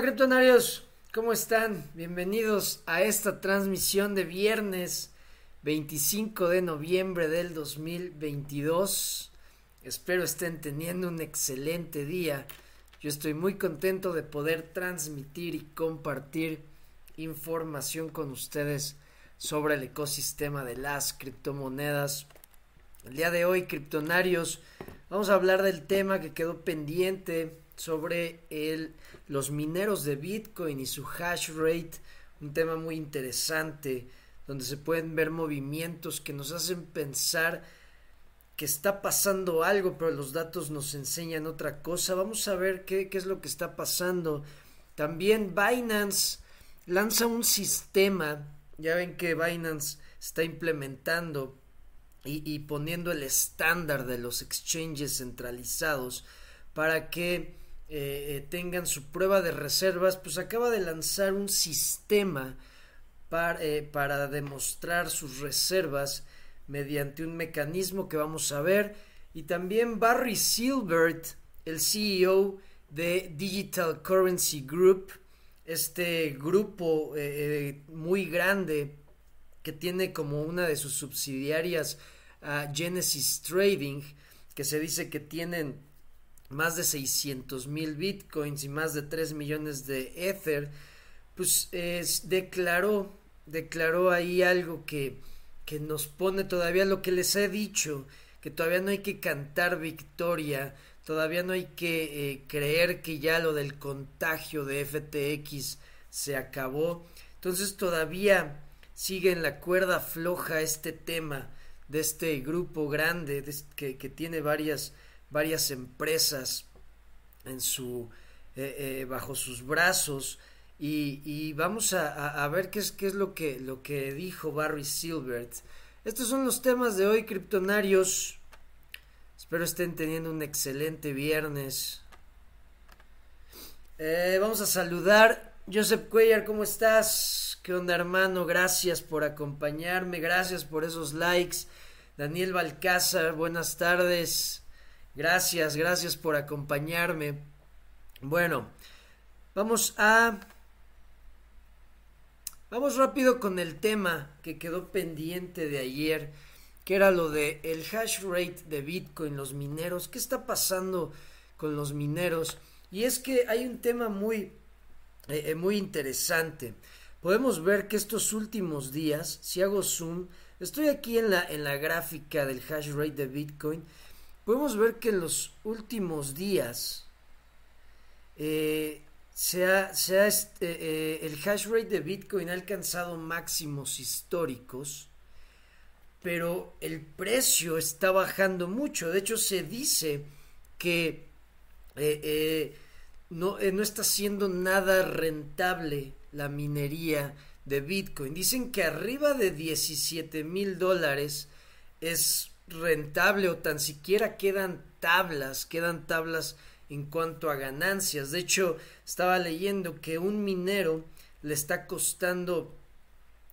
criptonarios? ¿Cómo están? Bienvenidos a esta transmisión de viernes 25 de noviembre del 2022. Espero estén teniendo un excelente día. Yo estoy muy contento de poder transmitir y compartir información con ustedes sobre el ecosistema de las criptomonedas. El día de hoy, criptonarios, vamos a hablar del tema que quedó pendiente sobre el, los mineros de Bitcoin y su hash rate, un tema muy interesante donde se pueden ver movimientos que nos hacen pensar que está pasando algo, pero los datos nos enseñan otra cosa. Vamos a ver qué, es lo que está pasando. También Binance lanza un sistema, ya ven que Binance está implementando y poniendo el estándar de los exchanges centralizados para que eh, eh, tengan su prueba de reservas, pues acaba de lanzar un sistema para, eh, para demostrar sus reservas mediante un mecanismo que vamos a ver. Y también Barry Silbert, el CEO de Digital Currency Group, este grupo muy grande que tiene como una de sus subsidiarias a Genesis Trading, que se dice que tienen más de 600 mil bitcoins y más de 3 millones de Ether, pues declaró, declaró ahí algo que, que nos pone todavía lo que les he dicho, que todavía no hay que cantar victoria, todavía no hay que eh, creer que ya lo del contagio de FTX se acabó. Entonces todavía sigue en la cuerda floja este tema de este grupo grande que, que tiene varias varias empresas en su eh, eh, bajo sus brazos y, vamos a, ver qué es, qué es lo que, lo que dijo Barry Silbert. Estos son los temas de hoy, criptonarios. Espero estén teniendo un excelente viernes. Eh, vamos a saludar. Joseph Cuellar, ¿cómo estás? ¿Qué onda, hermano? Gracias por acompañarme. Gracias por esos likes. Daniel Balcázar, buenas tardes. Gracias, gracias por acompañarme. Bueno, vamos a... Vamos rápido con el tema que quedó pendiente de ayer, que era lo de el hash rate de Bitcoin, los mineros. ¿Qué está pasando con los mineros? Y es que hay un tema muy, eh, eh, muy interesante. Podemos ver que estos últimos días, si hago zoom, estoy aquí en la, en la gráfica del hash rate de Bitcoin podemos ver que en los últimos días eh, se ha, este, eh, el hash rate de Bitcoin ha alcanzado máximos históricos, pero el precio está bajando mucho. De hecho, se dice que eh, no, no está siendo nada rentable la minería de Bitcoin. Dicen que arriba de 17 mil dólares es rentable o tan siquiera quedan tablas, quedan tablas en cuanto a ganancias. De hecho, estaba leyendo que un minero le está costando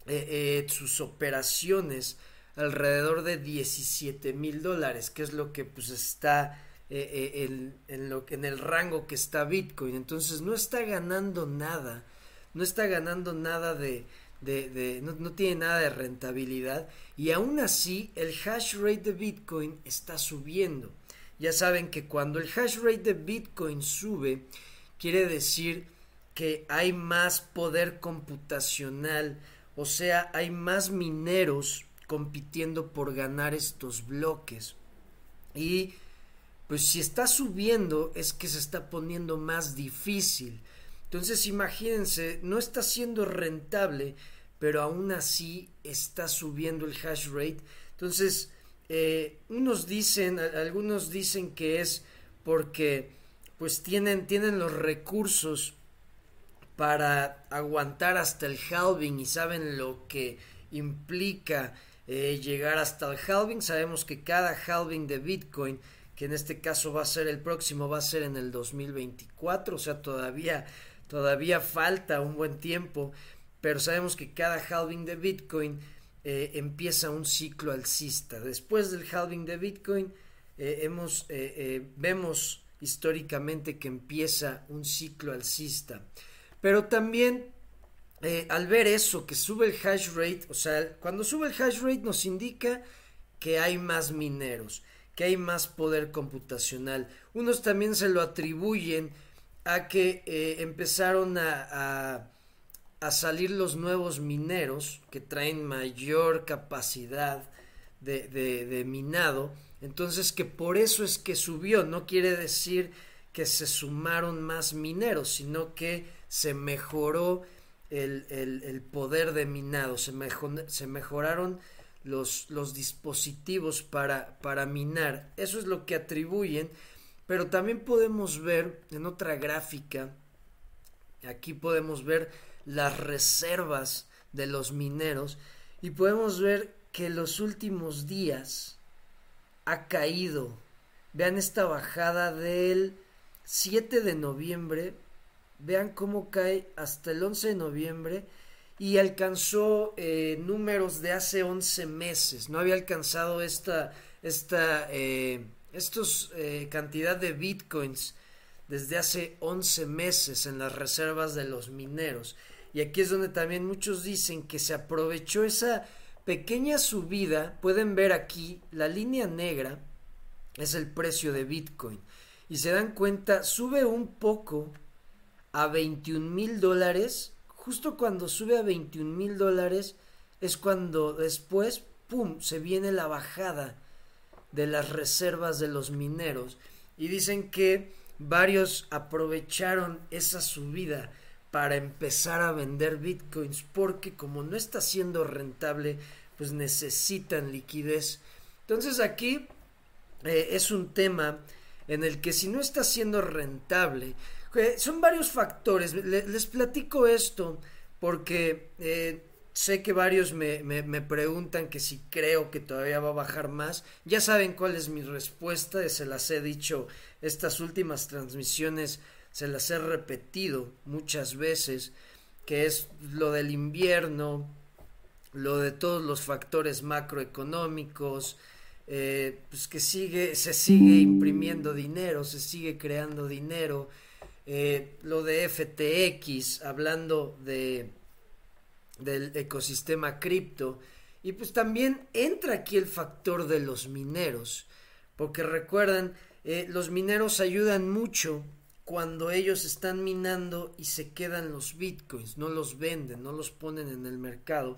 eh, eh, sus operaciones alrededor de 17 mil dólares, que es lo que pues está eh, en, en, el rango que está Bitcoin. Entonces no está ganando nada, no está ganando nada de, de, no, tiene nada de rentabilidad y aún así el hash rate de Bitcoin está subiendo. Ya saben que cuando el hash rate de Bitcoin sube, quiere decir que hay más poder computacional, o sea, hay más mineros compitiendo por ganar estos bloques. Y pues si está subiendo es que se está poniendo más difícil. Entonces imagínense, no está siendo rentable, pero aún así está subiendo el hash rate. Entonces, eh, unos dicen, algunos dicen que es porque pues tienen, tienen los recursos para aguantar hasta el halving y saben lo que implica eh, llegar hasta el halving. Sabemos que cada halving de Bitcoin, que en este caso va a ser el próximo, va a ser en el 2024, o sea, todavía todavía falta un buen tiempo, pero sabemos que cada halving de Bitcoin eh, empieza un ciclo alcista. Después del halving de Bitcoin, eh, hemos, eh, vemos históricamente que empieza un ciclo alcista. Pero también al ver eso, que sube el hash rate, o sea, cuando sube el hash rate nos indica que hay más mineros, que hay más poder computacional. Unos también se lo atribuyen a que eh, empezaron a, a, salir los nuevos mineros que traen mayor capacidad de, de minado. Entonces que por eso es que subió. No quiere decir que se sumaron más mineros, sino que se mejoró el, poder de minado, se, se mejoraron los, los dispositivos para, para minar. Eso es lo que atribuyen, pero también podemos ver en otra gráfica, aquí podemos ver las reservas de los mineros y podemos ver que los últimos días ha caído. Vean esta bajada del 7 de noviembre Vean cómo cae hasta el 11 de noviembre y alcanzó eh, números de hace 11 meses. No había alcanzado esta, esta eh, estos, eh, cantidad de bitcoins desde hace 11 meses en las reservas de los mineros. Y aquí es donde también muchos dicen que se aprovechó esa pequeña subida. Pueden ver aquí la línea negra es el precio de bitcoin. Y se dan cuenta, sube un poco a 21 mil dólares, justo cuando sube a 21 mil dólares es cuando después, ¡pum!, se viene la bajada de las reservas de los mineros. Y dicen que varios aprovecharon esa subida para empezar a vender bitcoins porque como no está siendo rentable, pues necesitan liquidez. Entonces aquí eh, es un tema en el que si no está siendo rentable, son varios factores. Les, platico esto porque eh, sé que varios me, me, preguntan que si creo que todavía va a bajar más. Ya saben cuál es mi respuesta, se las he dicho estas últimas transmisiones, se las he repetido muchas veces, que es lo del invierno, lo de todos los factores macroeconómicos, eh, pues que sigue, se sigue imprimiendo dinero, se sigue creando dinero, eh, lo de FTX, hablando de del ecosistema cripto. Y pues también entra aquí el factor de los mineros, porque recuerdan, eh, los mineros ayudan mucho cuando ellos están minando y se quedan los bitcoins, no los venden, no los ponen en el mercado.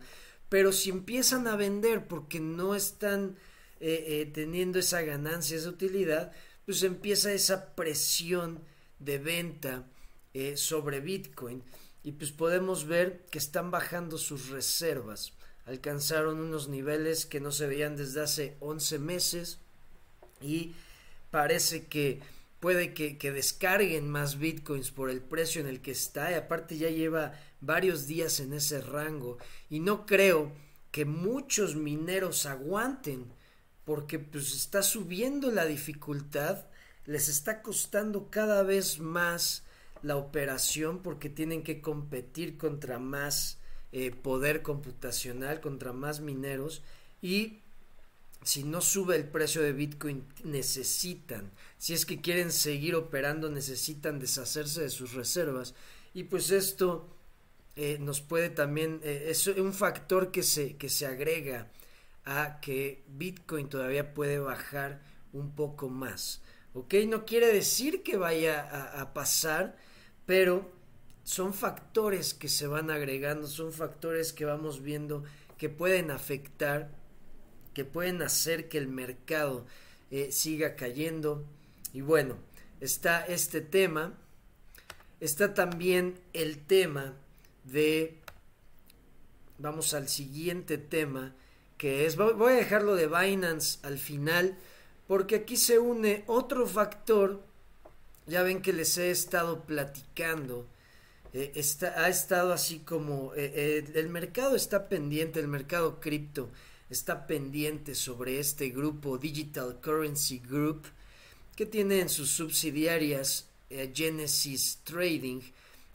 Pero si empiezan a vender porque no están eh, teniendo esa ganancia, esa utilidad, pues empieza esa presión de venta eh, sobre Bitcoin y pues podemos ver que están bajando sus reservas. Alcanzaron unos niveles que no se veían desde hace 11 meses y parece que puede que, que, descarguen más bitcoins por el precio en el que está y aparte ya lleva varios días en ese rango y no creo que muchos mineros aguanten porque pues está subiendo la dificultad les está costando cada vez más la operación porque tienen que competir contra más eh, poder computacional, contra más mineros y si no sube el precio de Bitcoin necesitan, si es que quieren seguir operando necesitan deshacerse de sus reservas y pues esto eh, nos puede también, eh, es un factor que se, que se agrega a que Bitcoin todavía puede bajar un poco más. ¿ok? No quiere decir que vaya a, pasar, pero son factores que se van agregando, son factores que vamos viendo que pueden afectar, que pueden hacer que el mercado eh, siga cayendo. Y bueno, está este tema, está también el tema de, vamos al siguiente tema, que es, voy a dejarlo de Binance al final, porque aquí se une otro factor, ya ven que les he estado platicando, eh, está, ha estado así como eh, eh, el mercado está pendiente, el mercado cripto está pendiente sobre este grupo Digital Currency Group que tiene en sus subsidiarias Genesis Trading,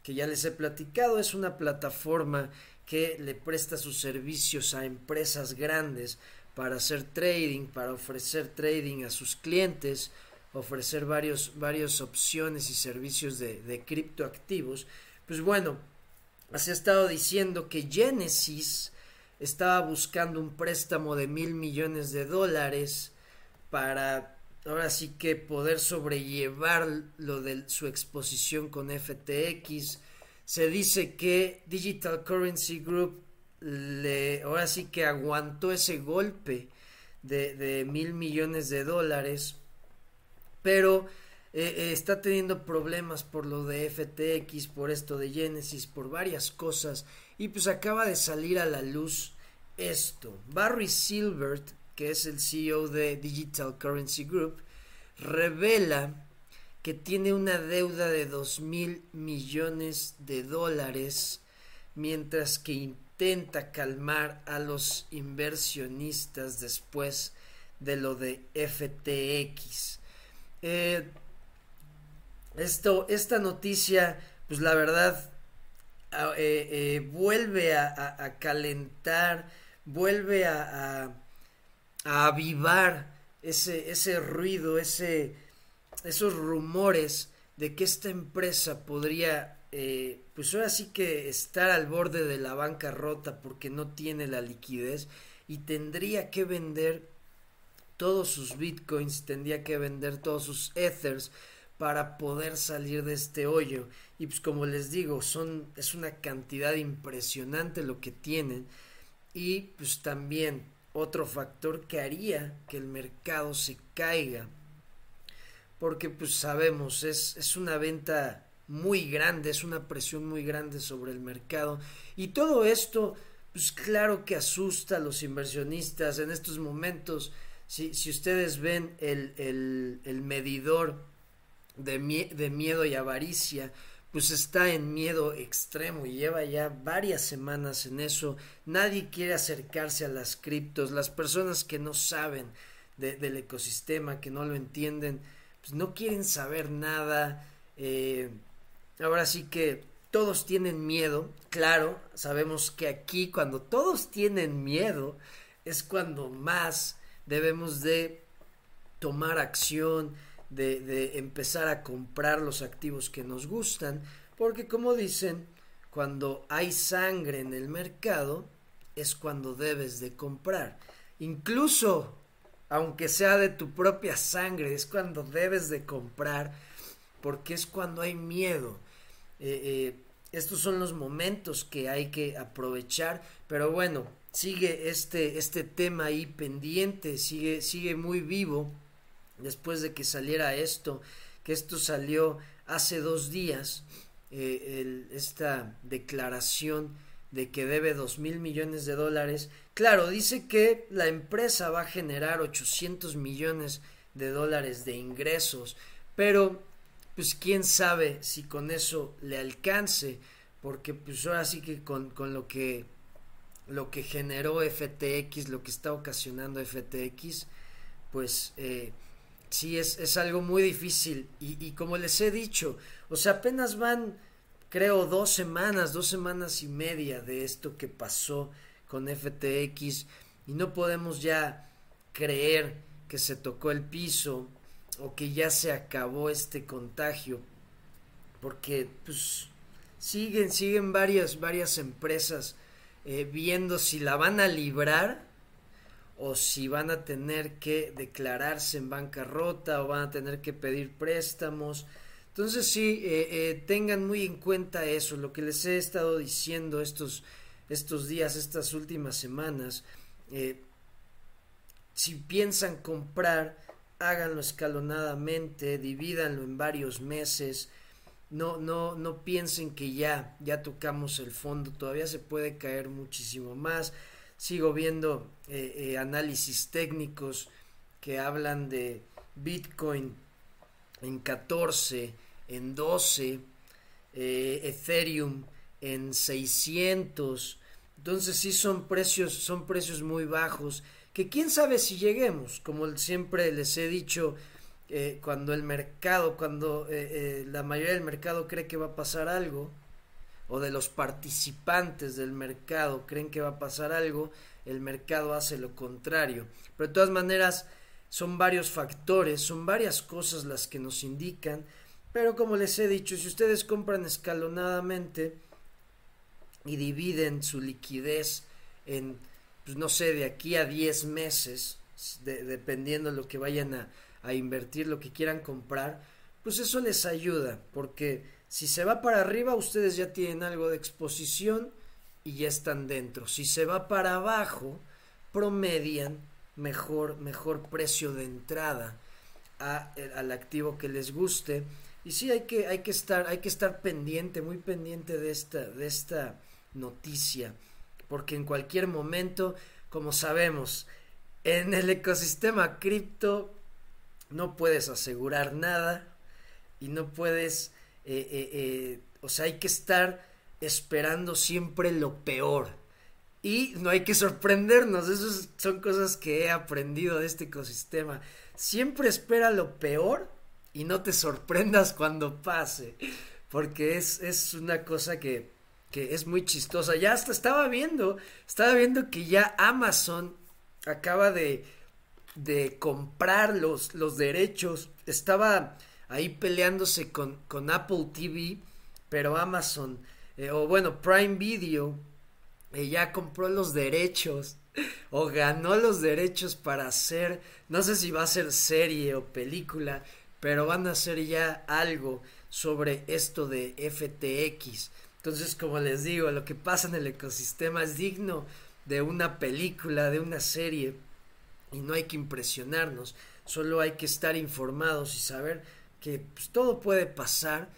que ya les he platicado, es una plataforma que le presta sus servicios a empresas grandes para hacer trading, para ofrecer trading a sus clientes, ofrecer varios, varias opciones y servicios de, de criptoactivos. pues bueno, se ha estado diciendo que Genesis estaba buscando un préstamo de mil millones de dólares para ahora sí que poder sobrellevar lo de su exposición con FTX. Se dice que Digital Currency Group le ahora sí que aguantó ese golpe de, de mil millones de dólares, pero eh, eh, está teniendo problemas por lo de FTX, por esto de Genesis, por varias cosas, y pues acaba de salir a la luz esto. Barry Silbert, que es el CEO de Digital Currency Group, revela que tiene una deuda de dos mil millones de dólares, mientras que intenta calmar a los inversionistas después de lo de FTX. Eh, esto, esta noticia, pues la verdad, eh, eh, vuelve a, calentar, vuelve a, avivar ese, ese ruido, ese, esos rumores de que esta empresa podría, pues ahora sí que estar al borde de la bancarrota porque no tiene la liquidez y tendría que vender todos sus bitcoins, tendría que vender todos sus ethers para poder salir de este hoyo. Y pues como les digo, son, es una cantidad impresionante lo que tienen. Y pues también otro factor que haría que el mercado se caiga. Porque pues sabemos, es, es una venta muy grande, es una presión muy grande sobre el mercado. Y todo esto, pues claro que asusta a los inversionistas en estos momentos. Si, si ustedes ven el, el, el medidor de, de miedo y avaricia, pues está en miedo extremo y lleva ya varias semanas en eso. Nadie quiere acercarse a las criptos. Las personas que no saben del ecosistema, que no lo entienden, pues no quieren saber nada. Eh, ahora sí que todos tienen miedo. Claro, sabemos que aquí cuando todos tienen miedo es cuando más debemos de tomar acción, de, empezar a comprar los activos que nos gustan, porque como dicen, cuando hay sangre en el mercado, es cuando debes de comprar. Incluso, aunque sea de tu propia sangre, es cuando debes de comprar, porque es cuando hay miedo. Eh, eh, estos son los momentos que hay que aprovechar, pero bueno, sigue este, este tema ahí pendiente, sigue, sigue muy vivo después de que saliera esto, que esto salió hace dos días, eh, esta declaración de que debe dos mil millones de dólares. Claro, dice que la empresa va a generar 800 millones de dólares de ingresos, pero pues quién sabe si con eso le alcance, porque pues ahora sí que con, con lo que lo que generó FTX, lo que está ocasionando FTX, pues eh, sí es, es algo muy difícil. Y, y, como les he dicho, o sea, apenas van, creo, dos semanas, dos semanas y media de esto que pasó con FTX y no podemos ya creer que se tocó el piso o que ya se acabó este contagio porque pues siguen siguen varias varias empresas eh, viendo si la van a librar o si van a tener que declararse en bancarrota o van a tener que pedir préstamos. Entonces sí, eh, eh, tengan muy en cuenta eso, lo que les he estado diciendo estos, estos días, estas últimas semanas. Si piensan comprar, háganlo escalonadamente, divídanlo en varios meses. No, no, no piensen que ya, ya tocamos el fondo, todavía se puede caer muchísimo más sigo viendo eh, eh, análisis técnicos que hablan de Bitcoin en 14, en 12, eh, Ethereum en 600. Entonces sí son precios, son precios muy bajos que quién sabe si lleguemos, como siempre les he dicho, cuando el mercado, cuando la mayoría del mercado cree que va a pasar algo, o de los participantes del mercado creen que va a pasar algo, el mercado hace lo contrario. Pero de todas maneras son varios factores, son varias cosas las que nos indican, Pero como les he dicho, si ustedes compran escalonadamente y dividen su liquidez en, pues no sé, de aquí a 10 meses, dependiendo de lo que vayan a, a invertir, lo que quieran comprar, pues eso les ayuda, porque si se va para arriba, ustedes ya tienen algo de exposición y ya están dentro. Si se va para abajo, promedian mejor, mejor precio de entrada a, al activo que les guste y sí hay que, hay que estar, hay que estar pendiente, muy pendiente de esta, de esta noticia, porque en cualquier momento, como sabemos, en el ecosistema cripto no puedes asegurar nada y no puedes, eh, eh, eh, o sea, hay que estar esperando siempre lo peor. Y no hay que sorprendernos, esas son cosas que he aprendido de este ecosistema. Siempre espera lo peor y no te sorprendas cuando pase, porque es, es una cosa que, que es muy chistosa. Ya hasta estaba viendo, estaba viendo que ya Amazon acaba de, de comprar los, los derechos, estaba ahí peleándose con, con Apple TV, pero Amazon, eh, o bueno, Prime Video, eh, ya compró los derechos o ganó los derechos para hacer, no sé si va a ser serie o película, pero van a hacer ya algo sobre esto de FTX. Entonces, como les digo, lo que pasa en el ecosistema es digno de una película, de una serie, y no hay que impresionarnos, solo hay que estar informados y saber que pues, todo puede pasar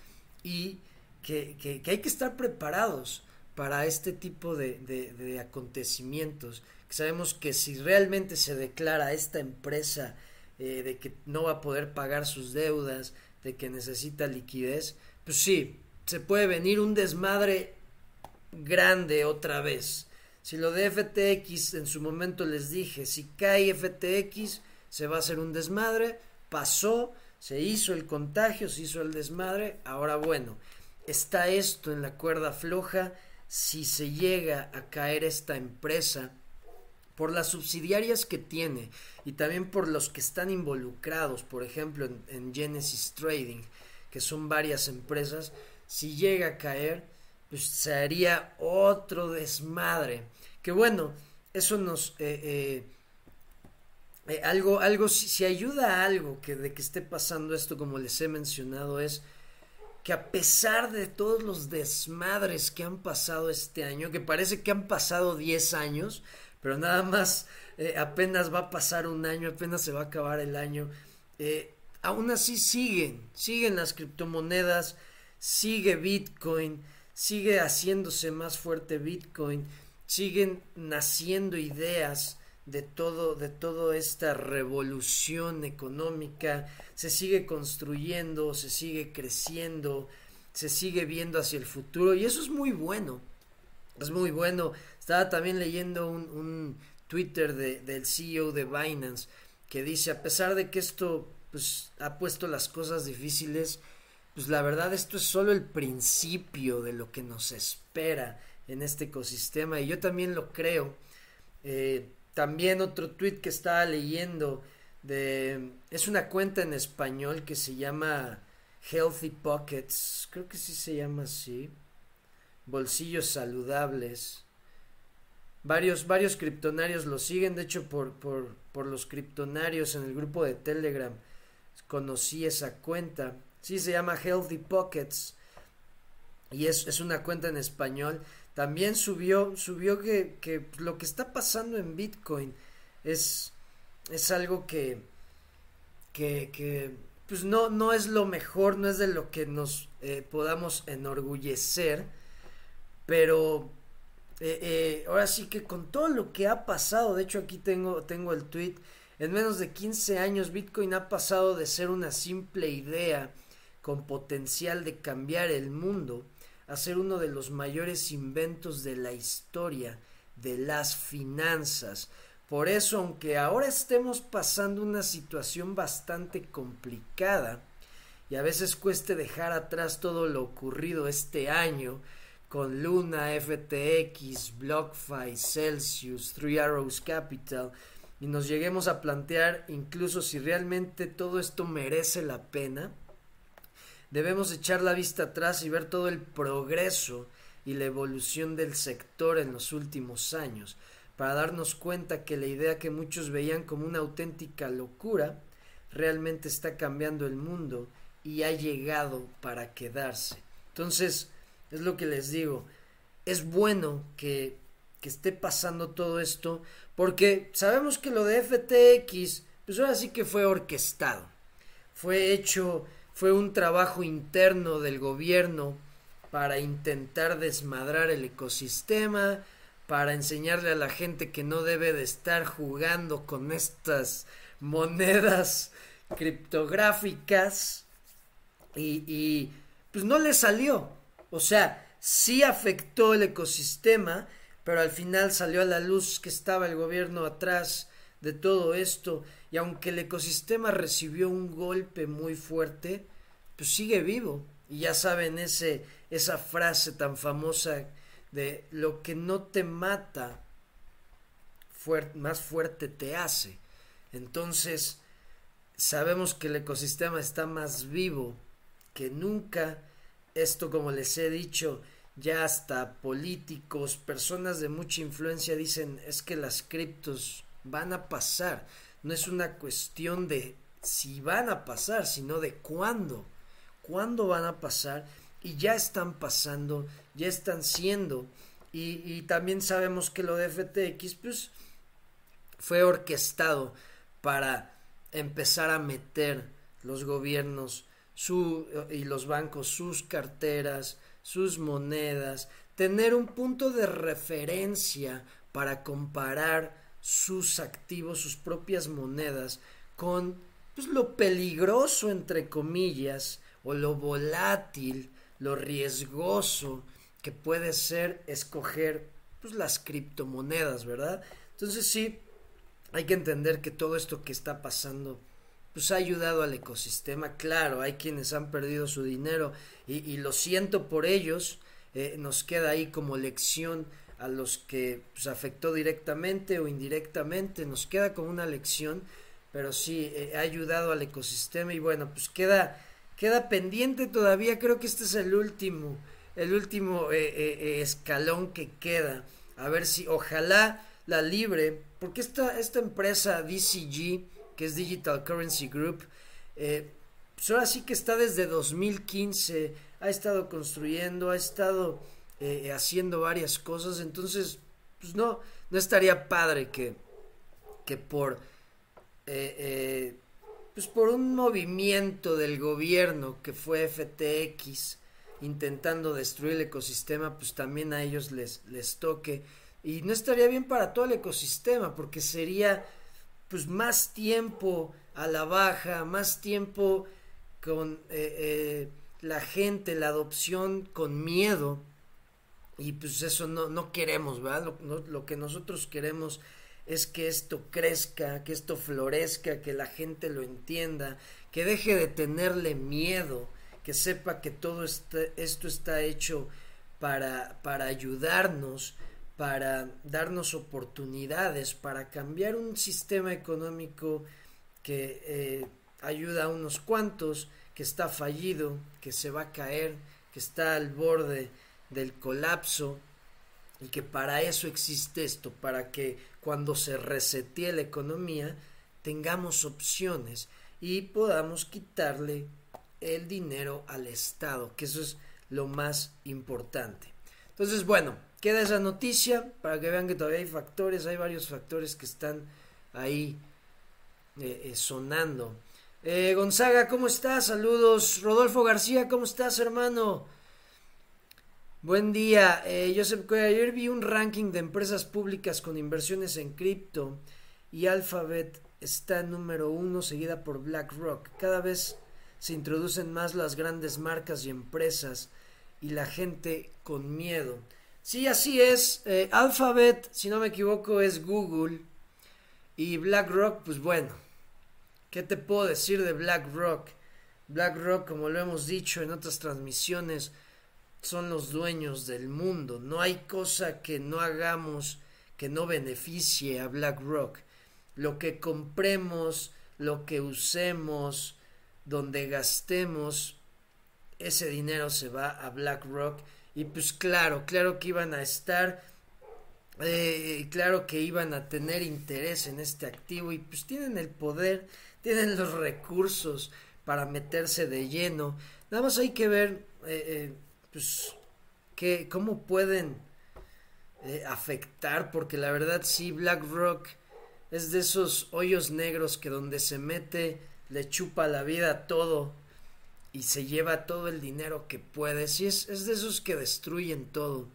y que, que, hay que estar preparados para este tipo de, de acontecimientos. Sabemos que si realmente se declara esta empresa eh, de que no va a poder pagar sus deudas, de que necesita liquidez, pues sí, se puede venir un desmadre grande otra vez. Si lo de FTX en su momento les dije, si cae FTX se va a hacer un desmadre, pasó, se hizo el contagio, se hizo el desmadre, ahora bueno, está esto en la cuerda floja, si se llega a caer esta empresa, por las subsidiarias que tiene y también por los que están involucrados, por ejemplo, en, Genesis Trading, que son varias empresas, si llega a caer, pues se haría otro desmadre. Que bueno, eso nos... Eh, eh, eh, algo, algo, si, ayuda a algo que de que esté pasando esto, como les he mencionado, es que a pesar de todos los desmadres que han pasado este año, que parece que han pasado 10 años, pero nada más apenas va a pasar un año, apenas se va a acabar el año. Aún así siguen, siguen las criptomonedas, sigue Bitcoin, sigue haciéndose más fuerte Bitcoin, siguen naciendo ideas de todo, de toda esta revolución económica, se sigue construyendo, se sigue creciendo, se sigue viendo hacia el futuro y eso es muy bueno, es muy bueno. Estaba también leyendo un, Twitter de, del CEO de Binance que dice, a pesar de que esto pues, ha puesto las cosas difíciles, pues la verdad esto es solo el principio de lo que nos espera en este ecosistema y yo también lo creo. Eh, también otro tweet que estaba leyendo de es una cuenta en español que se llama Healthy Pockets, creo que sí se llama así, bolsillos saludables varios, varios criptonarios lo siguen, de hecho por, por, por los criptonarios en el grupo de Telegram conocí esa cuenta. Sí, se llama Healthy Pockets y es, es una cuenta en español. También subió, subió que, que, lo que está pasando en Bitcoin es, es algo que, que, que pues no, no es lo mejor, no es de lo que nos eh, podamos enorgullecer, pero eh, eh, ahora sí que con todo lo que ha pasado, de hecho aquí tengo, tengo el tweet, en menos de 15 años Bitcoin ha pasado de ser una simple idea con potencial de cambiar el mundo a ser uno de los mayores inventos de la historia de las finanzas. Por eso, aunque ahora estemos pasando una situación bastante complicada y a veces cueste dejar atrás todo lo ocurrido este año, con Luna, FTX, BlockFi, Celsius, Three Arrows Capital y nos lleguemos a plantear incluso si realmente todo esto merece la pena, Debemos echar la vista atrás y ver todo el progreso y la evolución del sector en los últimos años, para darnos cuenta que la idea que muchos veían como una auténtica locura realmente está cambiando el mundo y ha llegado para quedarse. Entonces, es lo que les digo, es bueno que, que esté pasando todo esto, porque sabemos que lo de FTX, pues ahora sí que fue orquestado, fue hecho, fue un trabajo interno del gobierno para intentar desmadrar el ecosistema, para enseñarle a la gente que no debe de estar jugando con estas monedas criptográficas y, pues no le salió. O sea, sí afectó el ecosistema, pero al final salió a la luz que estaba el gobierno atrás de todo esto y aunque el ecosistema recibió un golpe muy fuerte, pues sigue vivo. Y ya saben ese, esa frase tan famosa de lo que no te mata, más fuerte te hace. Entonces, sabemos que el ecosistema está más vivo que nunca. Esto, como les he dicho, ya hasta políticos, personas de mucha influencia dicen es que las criptos van a pasar. No es una cuestión de si van a pasar, sino de cuándo. ¿Cuándo van a pasar? Y ya están pasando, ya están siendo. Y, también sabemos que lo de FTX pues, fue orquestado para empezar a meter los gobiernos su, y los bancos sus carteras, sus monedas, tener un punto de referencia para comparar sus activos, sus propias monedas, con pues, lo peligroso, entre comillas, o lo volátil, lo riesgoso que puede ser escoger pues, las criptomonedas, ¿verdad? Entonces sí, hay que entender que todo esto que está pasando pues ha ayudado al ecosistema. Claro, hay quienes han perdido su dinero y, lo siento por ellos. Eh, nos queda ahí como lección a los que pues, afectó directamente o indirectamente. Nos queda como una lección, pero sí eh, ha ayudado al ecosistema y bueno, pues queda queda pendiente todavía. Creo que este es el último, el último eh, escalón que queda. A ver si, ojalá la libre, porque esta, esta empresa DCG que es Digital Currency Group, eh, pues ahora sí que está desde 2015, ha estado construyendo, ha estado eh, haciendo varias cosas, entonces, pues no, no estaría padre que, que por, eh, pues por un movimiento del gobierno que fue FTX, intentando destruir el ecosistema, pues también a ellos les, les toque. Y no estaría bien para todo el ecosistema, porque sería pues más tiempo a la baja, más tiempo con eh, eh, la gente, la adopción con miedo. Y pues eso no, no queremos, ¿verdad? Lo, que nosotros queremos es que esto crezca, que esto florezca, que la gente lo entienda, que deje de tenerle miedo, que sepa que todo este, esto está hecho para, para ayudarnos para darnos oportunidades, para cambiar un sistema económico que eh, ayuda a unos cuantos, que está fallido, que se va a caer, que está al borde del colapso y que para eso existe esto, para que cuando se resetee la economía tengamos opciones y podamos quitarle el dinero al Estado, que eso es lo más importante. Entonces, bueno, queda esa noticia para que vean que todavía hay factores, hay varios factores que están ahí eh, eh, sonando. Eh, Gonzaga, ¿cómo estás? Saludos. Rodolfo García, ¿cómo estás, hermano? Buen día. Eh, Joseph, ayer vi un ranking de empresas públicas con inversiones en cripto y Alphabet está número uno, seguida por BlackRock. Cada vez se introducen más las grandes marcas y empresas y la gente con miedo. Sí, así es. Eh, Alphabet, si no me equivoco, es Google. Y BlackRock, pues bueno. ¿Qué te puedo decir de BlackRock? BlackRock, como lo hemos dicho en otras transmisiones, son los dueños del mundo. No hay cosa que no hagamos que no beneficie a BlackRock. Lo que compremos, lo que usemos, donde gastemos, ese dinero se va a BlackRock y pues claro, claro que iban a estar, eh, claro que iban a tener interés en este activo y pues tienen el poder, tienen los recursos para meterse de lleno. Nada más hay que ver, eh, eh, pues, que, cómo pueden afectar, porque la verdad sí, BlackRock es de esos hoyos negros que donde se mete le chupa la vida todo y se lleva todo el dinero que puede. Sí, es, es de esos que destruyen todo.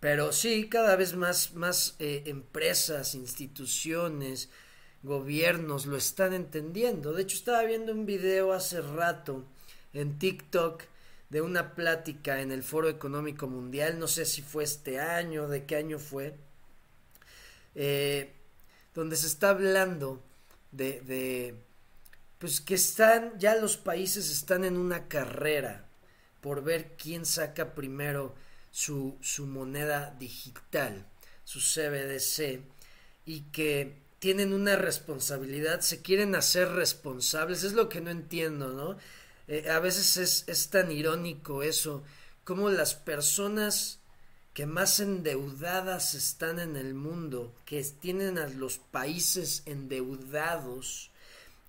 Pero sí, cada vez más, más eh, empresas, instituciones, gobiernos lo están entendiendo. De hecho, estaba viendo un video hace rato en TikTok de una plática en el Foro Económico Mundial, no sé si fue este año, de qué año fue, eh, donde se está hablando de, de pues que están, ya los países están en una carrera por ver quién saca primero su, su moneda digital, su CBDC, y que tienen una responsabilidad, se quieren hacer responsables, es lo que no entiendo, ¿no? Eh, a veces es, es tan irónico eso, como las personas que más endeudadas están en el mundo, que tienen a los países endeudados,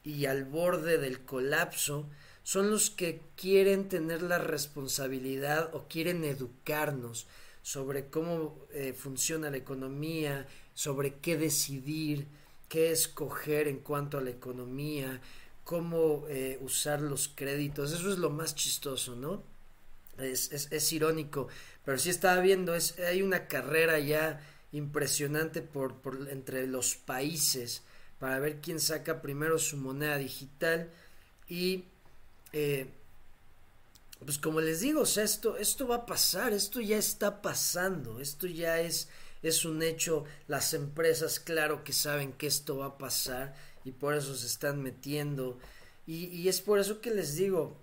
y al borde del colapso son los que quieren tener la responsabilidad o quieren educarnos sobre cómo eh, funciona la economía, sobre qué decidir, qué escoger en cuanto a la economía, cómo eh, usar los créditos. Eso es lo más chistoso, ¿no? Es, es, es irónico, pero sí estaba viendo, es, hay una carrera ya impresionante por, por entre los países para ver quién saca primero su moneda digital y eh, pues como les digo, esto, esto va a pasar, esto ya está pasando, esto ya es, es un hecho, las empresas claro que saben que esto va a pasar y por eso se están metiendo y, es por eso que les digo,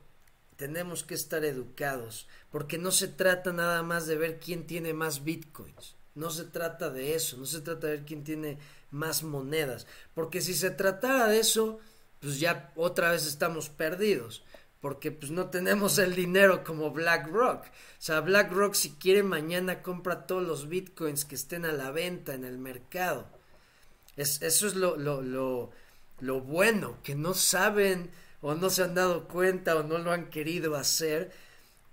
tenemos que estar educados, porque no se trata nada más de ver quién tiene más bitcoins, no se trata de eso, no se trata de ver quién tiene más monedas. Porque si se tratara de eso, pues ya otra vez estamos perdidos. Porque pues no tenemos el dinero como BlackRock. O sea, BlackRock si quiere mañana compra todos los bitcoins que estén a la venta en el mercado. Es, eso es lo, lo bueno, que no saben o no se han dado cuenta o no lo han querido hacer.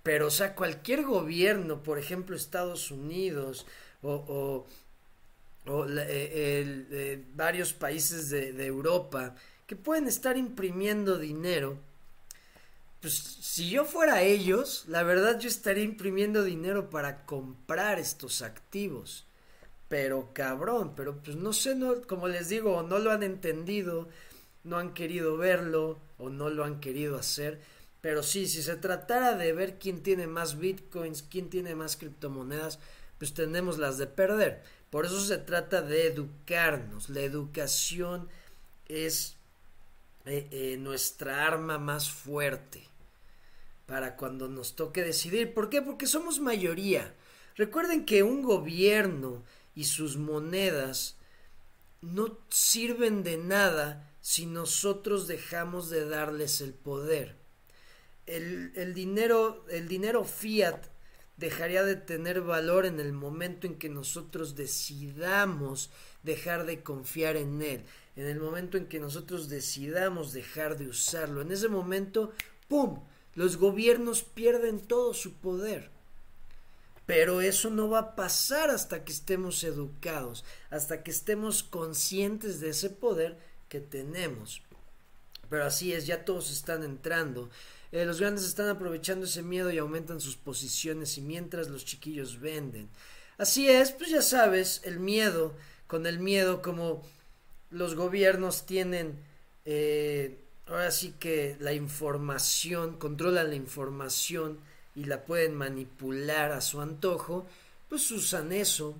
Pero, o sea, cualquier gobierno, por ejemplo Estados Unidos o o eh, eh, varios países de, de, Europa que pueden estar imprimiendo dinero. Pues si yo fuera ellos, la verdad yo estaría imprimiendo dinero para comprar estos activos. Pero cabrón, pero pues no sé, no, como les digo, no lo han entendido, no han querido verlo o no lo han querido hacer. Pero sí, si se tratara de ver quién tiene más bitcoins, quién tiene más criptomonedas, pues tenemos las de perder. Por eso se trata de educarnos. La educación es eh, eh, nuestra arma más fuerte para cuando nos toque decidir. ¿Por qué? Porque somos mayoría. Recuerden que un gobierno y sus monedas no sirven de nada si nosotros dejamos de darles el poder. El, el dinero, el dinero fiat dejaría de tener valor en el momento en que nosotros decidamos dejar de confiar en él, en el momento en que nosotros decidamos dejar de usarlo. En ese momento, ¡pum!, los gobiernos pierden todo su poder. Pero eso no va a pasar hasta que estemos educados, hasta que estemos conscientes de ese poder que tenemos. Pero así es, ya todos están entrando. Eh, los grandes están aprovechando ese miedo y aumentan sus posiciones y mientras los chiquillos venden. Así es, pues ya sabes, el miedo, con el miedo como los gobiernos tienen, eh, ahora sí que la información, controlan la información y la pueden manipular a su antojo, pues usan eso.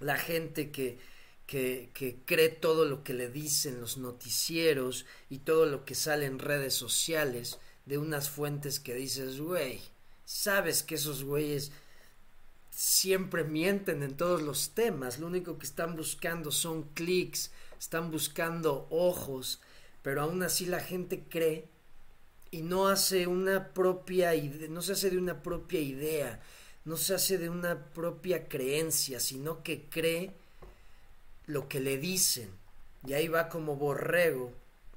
La gente que, que, que, cree todo lo que le dicen los noticieros y todo lo que sale en redes sociales, de unas fuentes que dices, güey, sabes que esos güeyes siempre mienten en todos los temas, lo único que están buscando son clics, están buscando ojos, pero aún así la gente cree y no hace una propia no se hace de una propia idea, no se hace de una propia creencia, sino que cree lo que le dicen. Y ahí va como borrego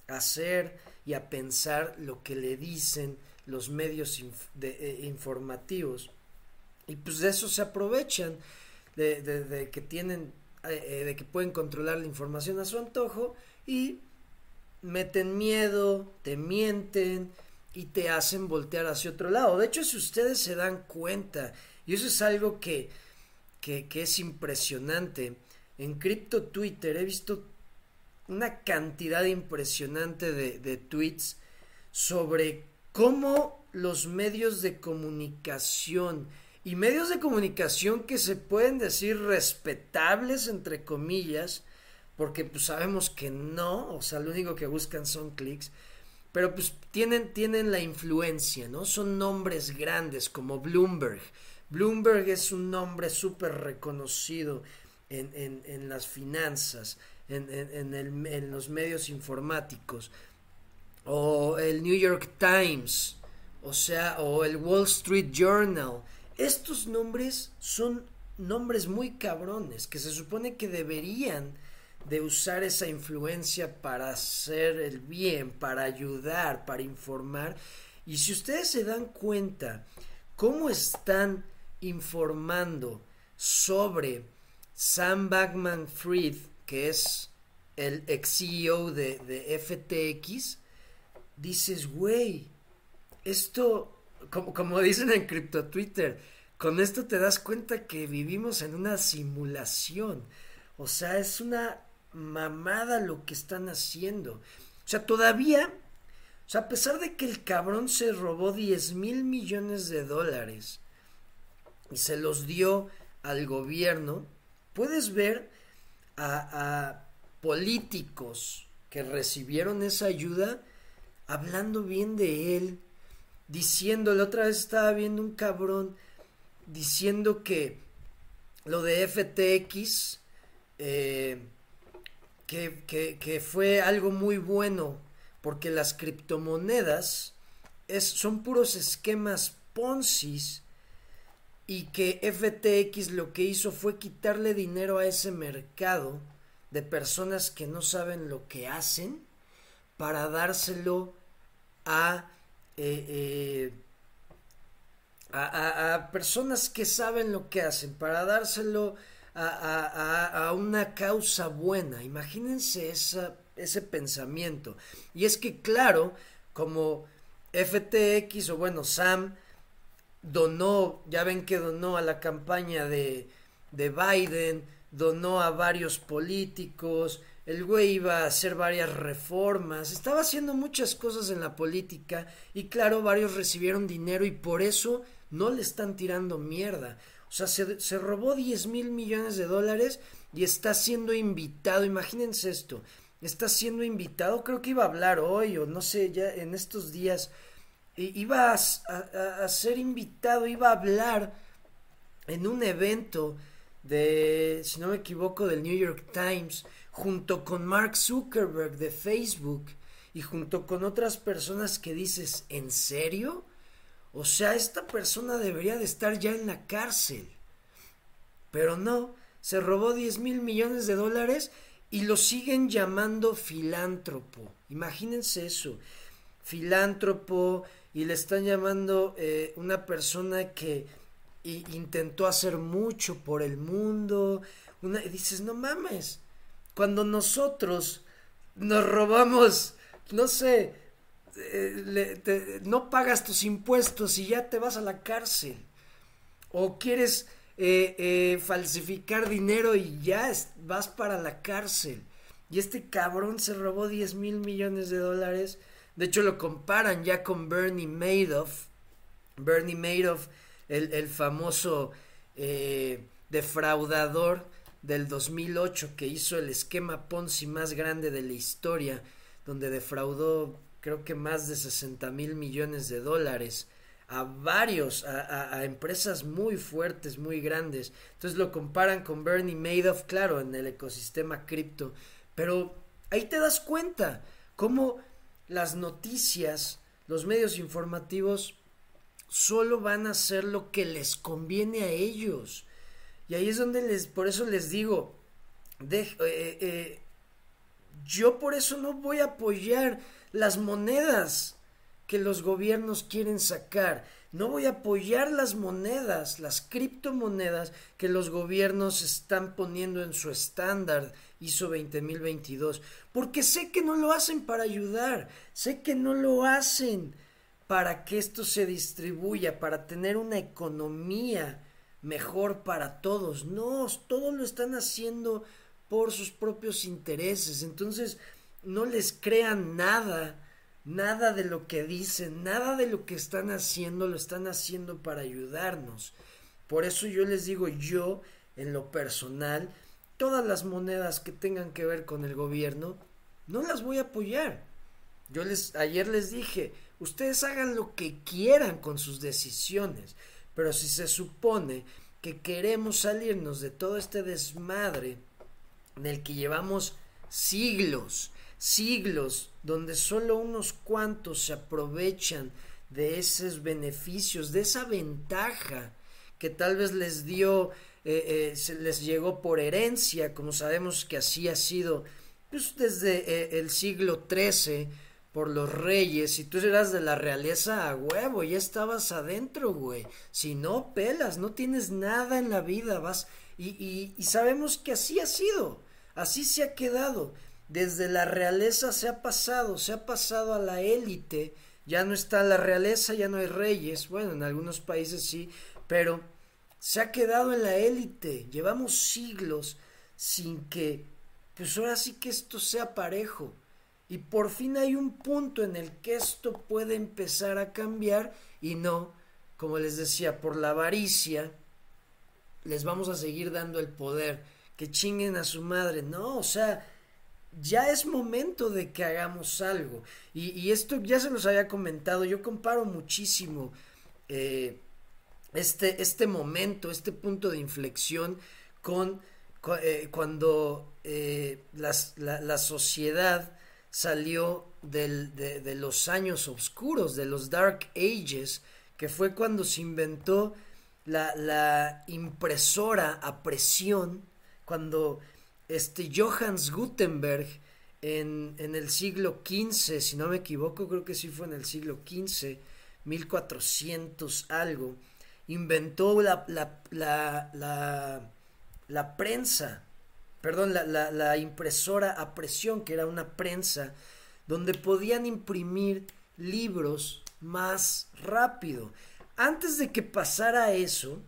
a hacer y a pensar lo que le dicen los medios eh, informativos. Y pues de eso se aprovechan, de, que tienen, eh, eh, de que pueden controlar la información a su antojo y meten miedo, te mienten y te hacen voltear hacia otro lado. De hecho, si ustedes se dan cuenta, y eso es algo que, que, es impresionante, en Crypto Twitter he visto una cantidad impresionante de, de tweets sobre cómo los medios de comunicación y medios de comunicación que se pueden decir respetables entre comillas porque pues sabemos que no, o sea, lo único que buscan son clics, pero pues tienen, tienen la influencia, ¿no? Son nombres grandes como Bloomberg. Bloomberg es un nombre súper reconocido en, en, en, las finanzas, en, en, los medios informáticos, o el New York Times, o sea, o el Wall Street Journal. Estos nombres son nombres muy cabrones que se supone que deberían de usar esa influencia para hacer el bien, para ayudar, para informar. Y si ustedes se dan cuenta cómo están informando sobre Sam Backman Fried, que es el ex CEO de, de FTX, dices, güey, esto, como, como dicen en Crypto Twitter, con esto te das cuenta que vivimos en una simulación. O sea, es una mamada lo que están haciendo. O sea, todavía, o sea, a pesar de que el cabrón se robó 10 mil millones de dólares y se los dio al gobierno, puedes ver a, políticos que recibieron esa ayuda hablando bien de él, diciendo, la otra vez estaba viendo un cabrón diciendo que lo de FTX, eh, que, fue algo muy bueno porque las criptomonedas es, son puros esquemas Ponzi y que FTX lo que hizo fue quitarle dinero a ese mercado de personas que no saben lo que hacen para dárselo a, eh, eh, a, personas que saben lo que hacen, para dárselo a, una causa buena. Imagínense ese pensamiento. Y es que, claro, como FTX o bueno, Sam donó, ya ven que donó a la campaña de, de Biden, donó a varios políticos, el güey iba a hacer varias reformas, estaba haciendo muchas cosas en la política y claro, varios recibieron dinero y por eso no le están tirando mierda. O sea, se, robó 10 mil millones de dólares y está siendo invitado. Imagínense esto. Está siendo invitado, creo que iba a hablar hoy o no sé, ya en estos días. Iba a, ser invitado, iba a hablar en un evento de, si no me equivoco, del New York Times, junto con Mark Zuckerberg de Facebook y junto con otras personas que dices, ¿en serio? O sea, esta persona debería de estar ya en la cárcel. Pero no, se robó 10 mil millones de dólares y lo siguen llamando filántropo. Imagínense eso. Filántropo y le están llamando eh, una persona que intentó hacer mucho por el mundo. Una, y dices, no mames, cuando nosotros nos robamos, no sé, eh, no pagas tus impuestos y ya te vas a la cárcel. O quieres eh, eh, falsificar dinero y ya vas para la cárcel. Y este cabrón se robó 10 mil millones de dólares. De hecho lo comparan ya con Bernie Madoff. Bernie Madoff, el, el famoso defraudador del 2008 que hizo el esquema Ponzi más grande de la historia, donde defraudó creo que más de 60 mil millones de dólares a varios, a, empresas muy fuertes, muy grandes. Entonces lo comparan con Bernie Madoff, claro, en el ecosistema cripto. Pero ahí te das cuenta cómo las noticias, los medios informativos solo van a hacer lo que les conviene a ellos. Y ahí es donde les, por eso les digo, eh, eh, yo por eso no voy a apoyar las monedas que los gobiernos quieren sacar. No voy a apoyar las monedas, las criptomonedas que los gobiernos están poniendo en su estándar ISO 20022, porque sé que no lo hacen para ayudar, sé que no lo hacen para que esto se distribuya, para tener una economía mejor para todos. No, todos lo están haciendo por sus propios intereses. Entonces, no les crean nada, nada de lo que dicen, nada de lo que están haciendo, lo están haciendo para ayudarnos. Por eso yo les digo, yo, en lo personal, todas las monedas que tengan que ver con el gobierno, no las voy a apoyar. Yo les, ayer les dije, Ustedes hagan lo que quieran con sus decisiones, pero si se supone que queremos salirnos de todo este desmadre en el que llevamos siglos, siglos, donde solo unos cuantos se aprovechan de esos beneficios, de esa ventaja que tal vez les dio, eh, eh, se les llegó por herencia, como sabemos que así ha sido pues, desde eh, el siglo XIII, por los reyes, si tú eras de la realeza a huevo, ya estabas adentro, güey. Si no, pelas, no tienes nada en la vida, vas. Y, y, y sabemos que así ha sido, así se ha quedado. Desde la realeza se ha pasado, se ha pasado a la élite. Ya no está la realeza, ya no hay reyes. Bueno, en algunos países sí, pero se ha quedado en la élite. Llevamos siglos sin que, pues ahora sí que esto sea parejo. Y por fin hay un punto en el que esto puede empezar a cambiar y no, como les decía, por la avaricia, les vamos a seguir dando el poder, que chinguen a su madre. No, o sea, ya es momento de que hagamos algo. Y, esto ya se los había comentado, yo comparo muchísimo eh, este, este momento, este punto de inflexión con, eh, cuando eh, la, la sociedad salió de, los años oscuros, de los Dark Ages, que fue cuando se inventó la, impresora a presión, cuando este Johannes Gutenberg en, el siglo XV, si no me equivoco, creo que sí fue en el siglo XV, 1400 algo, inventó la, la, la, la prensa perdón, la, la, impresora a presión, que era una prensa, donde podían imprimir libros más rápido. Antes de que pasara eso,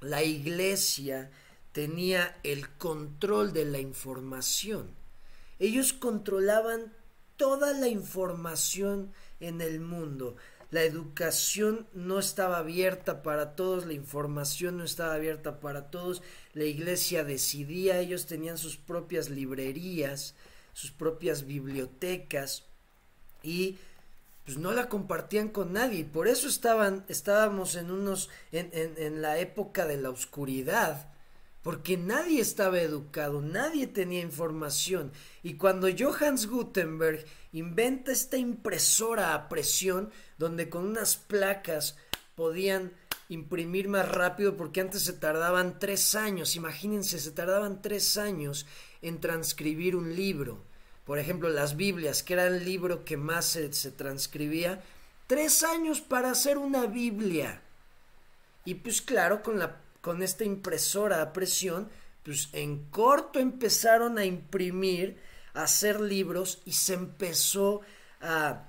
la iglesia tenía el control de la información. Ellos controlaban toda la información en el mundo. La educación no estaba abierta para todos, la información no estaba abierta para todos, la iglesia decidía, ellos tenían sus propias librerías, sus propias bibliotecas y pues no la compartían con nadie, por eso estaban, estábamos en unos, en, en, en la época de la oscuridad, porque nadie estaba educado, nadie tenía información. Y cuando Johannes Gutenberg inventa esta impresora a presión, donde con unas placas podían imprimir más rápido, porque antes se tardaban tres años, imagínense, se tardaban tres años en transcribir un libro. Por ejemplo, las Biblias, que era el libro que más se, se transcribía, tres años para hacer una Biblia. Y pues claro, con la con esta impresora a presión, pues en corto empezaron a imprimir, a hacer libros y se empezó a,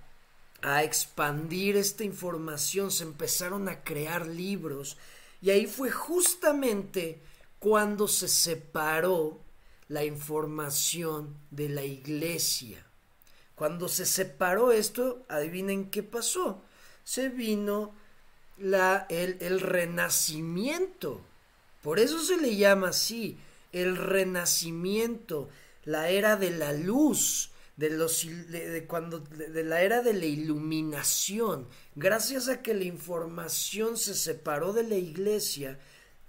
a expandir esta información, se empezaron a crear libros y ahí fue justamente cuando se separó la información de la iglesia. Cuando se separó esto, adivinen qué pasó. Se vino la, el, el renacimiento. Por eso se le llama así, el renacimiento, la era de la luz, de, los, de, cuando, de, la era de la iluminación. Gracias a que la información se separó de la iglesia,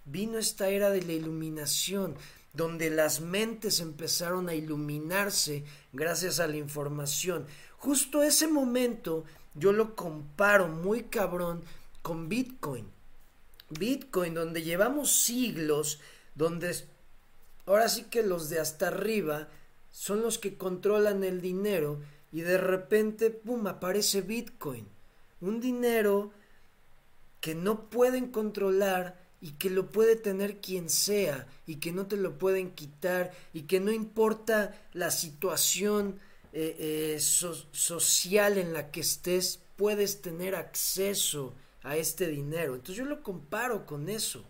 vino esta era de la iluminación, donde las mentes empezaron a iluminarse gracias a la información. Justo ese momento yo lo comparo muy cabrón con Bitcoin. Bitcoin, donde llevamos siglos, donde ahora sí que los de hasta arriba son los que controlan el dinero y de repente, ¡pum!, aparece Bitcoin. Un dinero que no pueden controlar y que lo puede tener quien sea y que no te lo pueden quitar y que no importa la situación eh, eh, social en la que estés, puedes tener acceso a este dinero. Entonces yo lo comparo con eso.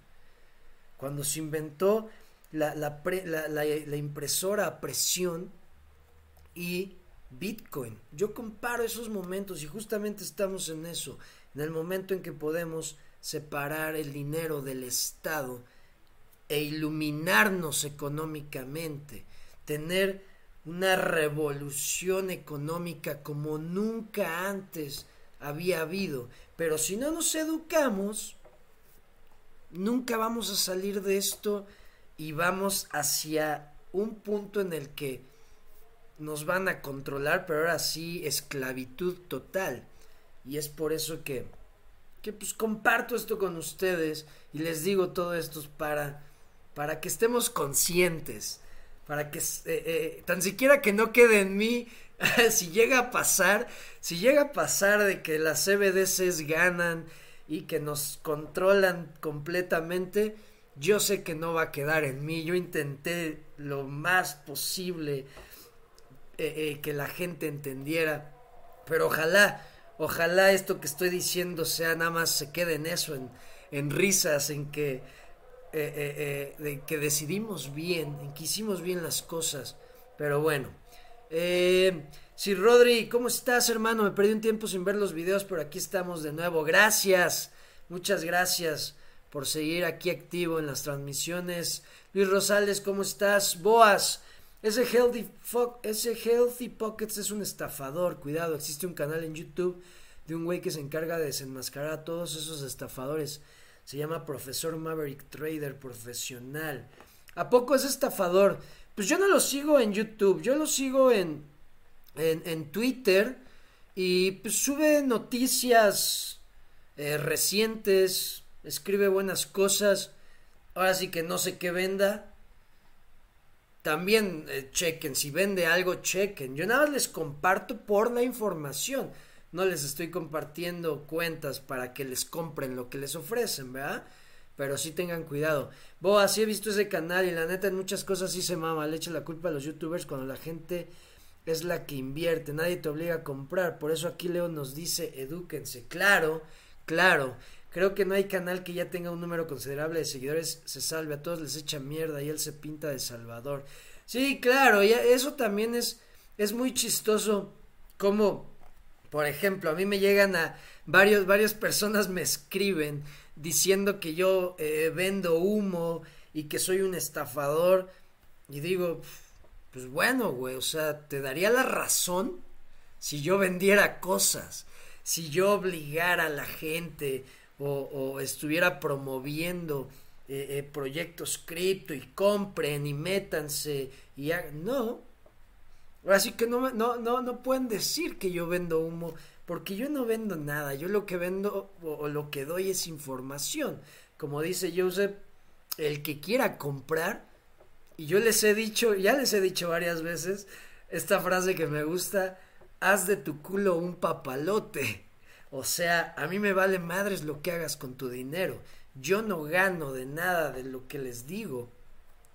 Cuando se inventó la, la, la impresora a presión y Bitcoin. Yo comparo esos momentos y justamente estamos en eso, en el momento en que podemos separar el dinero del Estado e iluminarnos económicamente, tener una revolución económica como nunca antes había habido. Pero si no nos educamos, nunca vamos a salir de esto y vamos hacia un punto en el que nos van a controlar, pero ahora sí esclavitud total. Y es por eso que que pues comparto esto con ustedes y les digo todo esto para, para que estemos conscientes, para que eh, eh, tan siquiera que no quede en mí, si llega a pasar, si llega a pasar de que las CBDCs ganan y que nos controlan completamente, yo sé que no va a quedar en mí, yo intenté lo más posible eh, que la gente entendiera, pero ojalá Ojalá esto que estoy diciendo sea nada más se quede en eso, en, risas, en que, eh, eh, eh, que decidimos bien, en que hicimos bien las cosas. Pero bueno. Sí, Rodri, ¿cómo estás, hermano? Me perdí un tiempo sin ver los videos, pero aquí estamos de nuevo. Gracias, muchas gracias por seguir aquí activo en las transmisiones. Luis Rosales, ¿cómo estás? Boas, ese Healthy, ese Healthy Pockets es un estafador, cuidado, existe un canal en YouTube de un güey que se encarga de desenmascarar a todos esos estafadores. Se llama Profesor Maverick Trader Profesional. ¿A poco es estafador? Pues yo no lo sigo en YouTube, yo lo sigo en, en, Twitter y pues sube noticias eh, recientes, escribe buenas cosas. Ahora sí que no sé qué venda, también eh, chequen, si vende algo, chequen. Yo nada más les comparto por la información. No les estoy compartiendo cuentas para que les compren lo que les ofrecen, ¿verdad? Pero sí tengan cuidado. Bo, así he visto ese canal y la neta en muchas cosas sí se mama. Le echa la culpa a los youtubers cuando la gente es la que invierte. Nadie te obliga a comprar. Por eso aquí Leo nos dice, edúquense. Claro, claro. Creo que no hay canal que ya tenga un número considerable de seguidores, se salve, a todos les echa mierda y él se pinta de Salvador. Sí, claro, ya, eso también es, es muy chistoso como, por ejemplo, a mí me llegan a varios, varias personas me escriben diciendo que yo eh, vendo humo y que soy un estafador y digo, pues bueno, güey, o sea, te daría la razón si yo vendiera cosas, si yo obligara a la gente o, estuviera promoviendo eh, eh, proyectos cripto y compren y métanse y hagan. No. Así que no, no, no, no pueden decir que yo vendo humo, porque yo no vendo nada. Yo lo que vendo o, lo que doy es información. Como dice Joseph, el que quiera comprar, y yo les he dicho, ya les he dicho varias veces, esta frase que me gusta, haz de tu culo un papalote. O sea, a mí me vale madres lo que hagas con tu dinero. Yo no gano de nada de lo que les digo.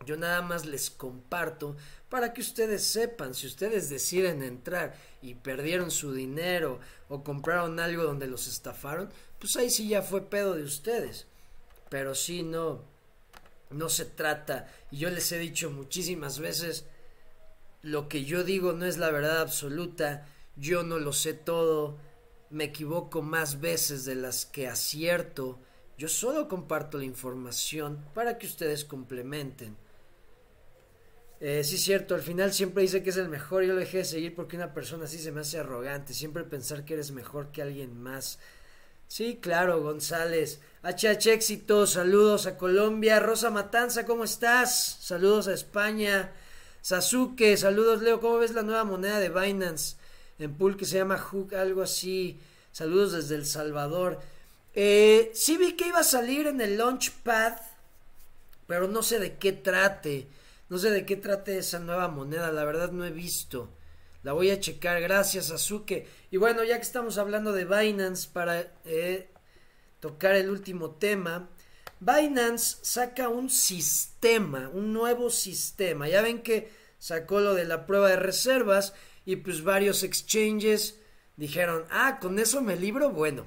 Yo nada más les comparto para que ustedes sepan, si ustedes deciden entrar y perdieron su dinero o compraron algo donde los estafaron, pues ahí sí ya fue pedo de ustedes. Pero sí, no, no se trata, y yo les he dicho muchísimas veces, lo que yo digo no es la verdad absoluta, yo no lo sé todo, me equivoco más veces de las que acierto. Yo solo comparto la información para que ustedes complementen. Eh, sí, cierto, al final siempre dice que es el mejor. Yo lo dejé de seguir porque una persona así se me hace arrogante. Siempre pensar que eres mejor que alguien más. Sí, claro, González. HH Éxito, saludos a Colombia. Rosa Matanza, ¿cómo estás? Saludos a España. Sasuke, saludos Leo, ¿cómo ves la nueva moneda de Binance? en pool que se llama Hook, algo así. Saludos desde El Salvador. Eh, sí vi que iba a salir en el Launchpad, pero no sé de qué trate. No sé de qué trate esa nueva moneda, la verdad no he visto. La voy a checar, gracias Azuke. Y bueno, ya que estamos hablando de Binance, para eh, tocar el último tema, Binance saca un sistema, un nuevo sistema. Ya ven que sacó lo de la prueba de reservas y pues varios exchanges dijeron, ah, con eso me libro, bueno.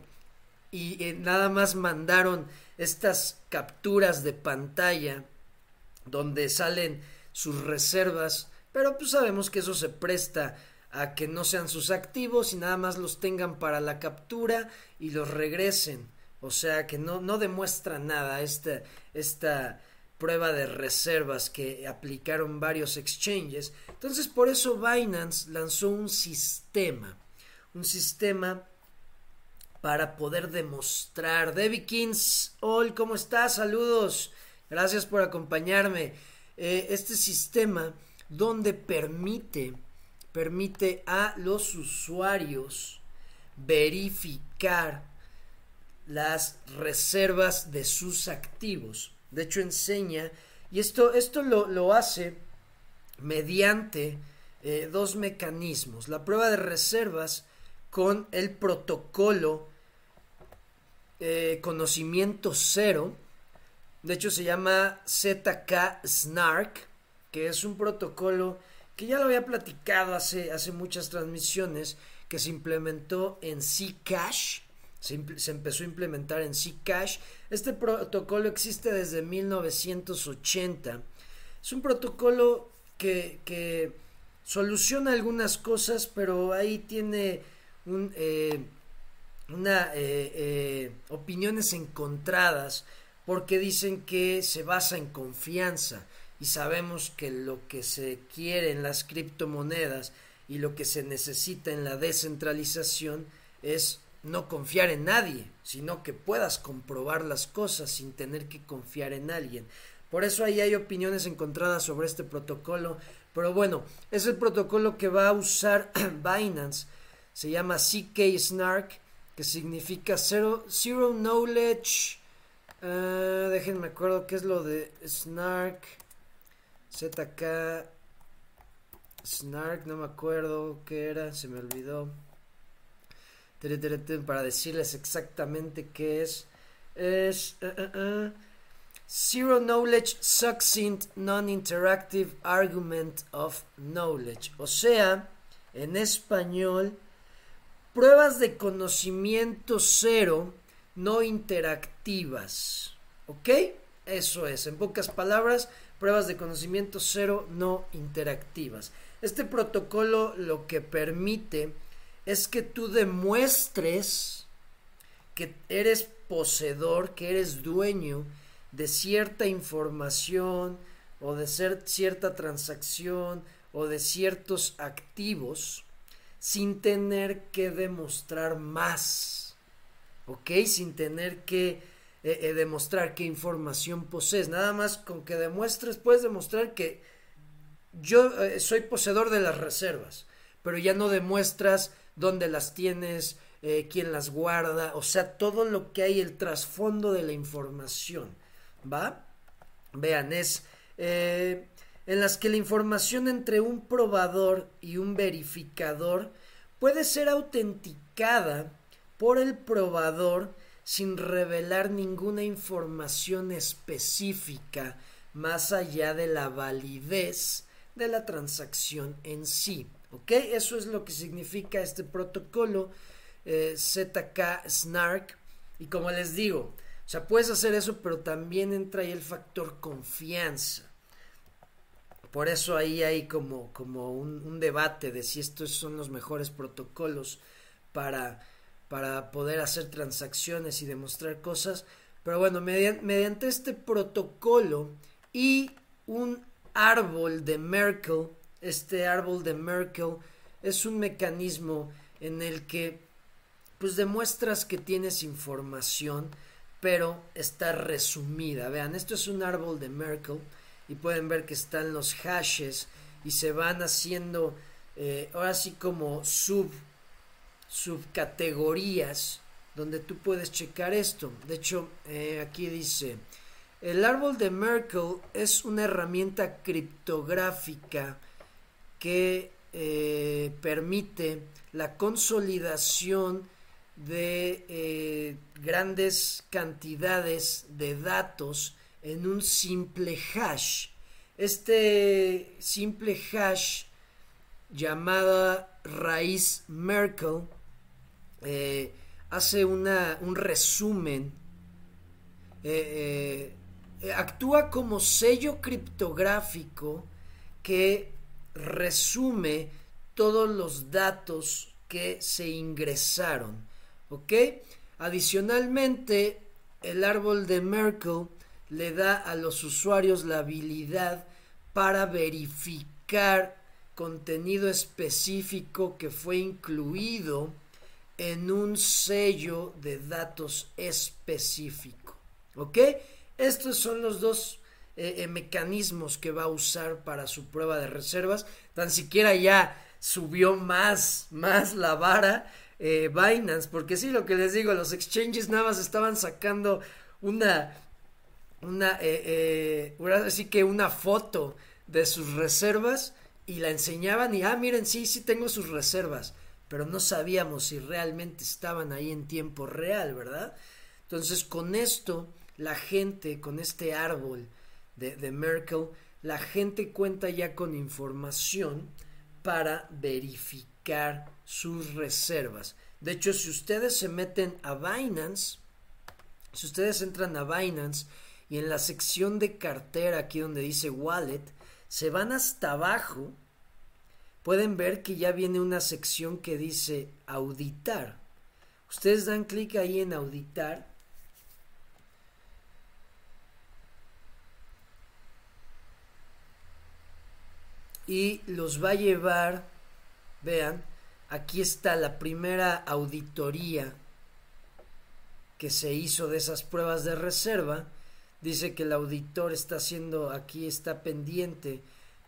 Y eh, nada más mandaron estas capturas de pantalla donde salen sus reservas, pero pues sabemos que eso se presta a que no sean sus activos y nada más los tengan para la captura y los regresen. O sea que no, no demuestra nada esta, esta prueba de reservas que aplicaron varios exchanges. Entonces por eso Binance lanzó un sistema, un sistema para poder demostrar. Debbie Kings, hola, ¿cómo estás? Saludos. Gracias por acompañarme. Eh, este sistema donde permite, permite a los usuarios verificar las reservas de sus activos. De hecho, enseña, y esto, esto lo, hace mediante eh, dos mecanismos. La prueba de reservas con el protocolo eh, conocimiento cero. De hecho, se llama ZK SNARK, que es un protocolo que ya lo había platicado hace, hace muchas transmisiones, que se implementó en Zcash se, empezó a implementar en Zcash. Este protocolo existe desde 1980. Es un protocolo que, soluciona algunas cosas, pero ahí tiene eh, una eh, eh, opiniones encontradas porque dicen que se basa en confianza y sabemos que lo que se quiere en las criptomonedas y lo que se necesita en la descentralización es no confiar en nadie, sino que puedas comprobar las cosas sin tener que confiar en alguien. Por eso ahí hay opiniones encontradas sobre este protocolo, pero bueno, es el protocolo que va a usar Binance. Se llama CK Snark, que significa Zero, zero Knowledge. Uh, déjenme acuerdo qué es lo de Snark. ZK. Snark, no me acuerdo qué era, se me olvidó para decirles exactamente qué es. Es uh, uh, Zero Knowledge Succinct Non-Interactive Argument of Knowledge. O sea, en español, pruebas de conocimiento cero no interactivas. ¿Ok? Eso es, en pocas palabras, pruebas de conocimiento cero no interactivas. Este protocolo lo que permite es que tú demuestres que eres poseedor, que eres dueño de cierta información o de ser cierta transacción o de ciertos activos sin tener que demostrar más, ¿ok? Sin tener que eh, eh, demostrar qué información posees. Nada más con que demuestres, puedes demostrar que yo eh, soy poseedor de las reservas, pero ya no demuestras dónde las tienes, quién las guarda, o sea, todo lo que hay, el trasfondo de la información, ¿va? Vean, es en las que la información entre un probador y un verificador puede ser autenticada por el probador sin revelar ninguna información específica más allá de la validez de la transacción en sí. ¿Ok? Eso es lo que significa este protocolo eh, ZK SNARK. Y como les digo, o sea, puedes hacer eso, pero también entra ahí el factor confianza. Por eso ahí hay como, como un, debate de si estos son los mejores protocolos para, para poder hacer transacciones y demostrar cosas. Pero bueno, mediante este protocolo y un árbol de Merkel, este árbol de Merkel es un mecanismo en el que pues demuestras que tienes información pero está resumida. Vean, esto es un árbol de Merkel y pueden ver que están los hashes y se van haciendo eh, ahora sí como sub subcategorías donde tú puedes checar esto. De hecho, eh, aquí dice, el árbol de Merkel es una herramienta criptográfica que eh, permite la consolidación de eh, grandes cantidades de datos en un simple hash. Este simple hash llamada raíz Merkel hace una, un resumen, eh, eh, actúa como sello criptográfico que resume todos los datos que se ingresaron. ¿Ok? Adicionalmente, el árbol de Merkel le da a los usuarios la habilidad para verificar contenido específico que fue incluido en un sello de datos específico. ¿Ok? Estos son los dos eh, eh, mecanismos que va a usar para su prueba de reservas. Tan siquiera ya subió más, más la vara eh, Binance, porque sí, lo que les digo, los exchanges nada más estaban sacando una, una, así que una foto de sus reservas y la enseñaban y, ah, miren, sí, sí tengo sus reservas pero no sabíamos si realmente estaban ahí en tiempo real, ¿verdad? Entonces con esto, la gente, con este árbol de, de Merkel, la gente cuenta ya con información para verificar sus reservas. De hecho, si ustedes se meten a Binance, si ustedes entran a Binance y en la sección de cartera, aquí donde dice Wallet, se van hasta abajo pueden ver que ya viene una sección que dice auditar. Ustedes dan clic ahí en auditar. Y los va a llevar, vean, aquí está la primera auditoría que se hizo de esas pruebas de reserva. Dice que el auditor está haciendo, aquí está pendiente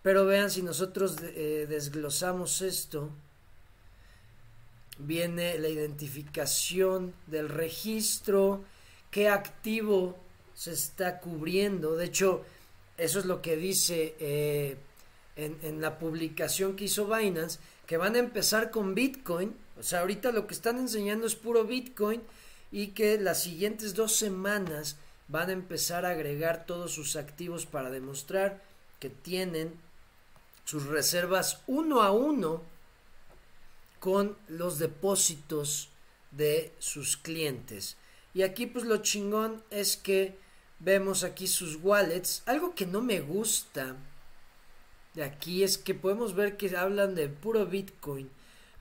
pero vean, si nosotros eh, desglosamos esto, viene la identificación del registro, qué activo se está cubriendo. De hecho, eso es lo que dice eh, en, en, la publicación que hizo Binance, que van a empezar con Bitcoin. O sea, ahorita lo que están enseñando es puro Bitcoin y que las siguientes dos semanas van a empezar a agregar todos sus activos para demostrar que tienen sus reservas uno a uno con los depósitos de sus clientes. Y aquí pues lo chingón es que vemos aquí sus wallets. Algo que no me gusta de aquí es que podemos ver que hablan de puro Bitcoin,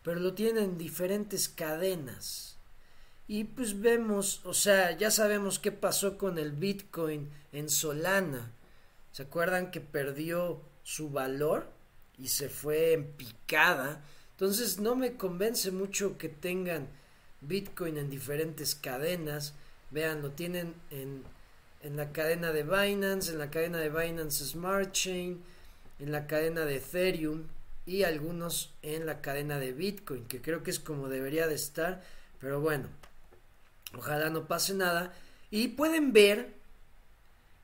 pero lo tienen en diferentes cadenas. Y pues vemos, o sea, ya sabemos qué pasó con el Bitcoin en Solana. ¿Se acuerdan que perdió su valor? Y se fue en picada. Entonces no me convence mucho que tengan Bitcoin en diferentes cadenas. Vean, lo tienen en, en la cadena de Binance, en la cadena de Binance Smart Chain, en la cadena de Ethereum y algunos en la cadena de Bitcoin, que creo que es como debería de estar. Pero bueno, ojalá no pase nada. Y pueden ver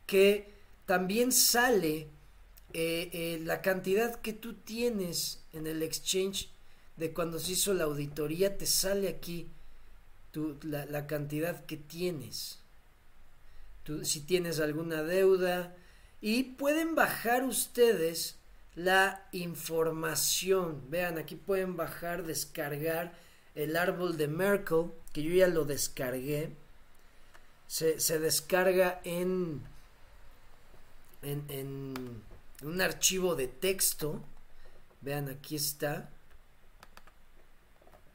que también sale eh, eh, la cantidad que tú tienes en el exchange de cuando se hizo la auditoría, te sale aquí la, cantidad que tienes. si tienes alguna deuda. Y pueden bajar ustedes la información. Vean, aquí pueden bajar, descargar el árbol de Merkel, que yo ya lo descargué. Se, se descarga en, en un archivo de texto. Vean, aquí está.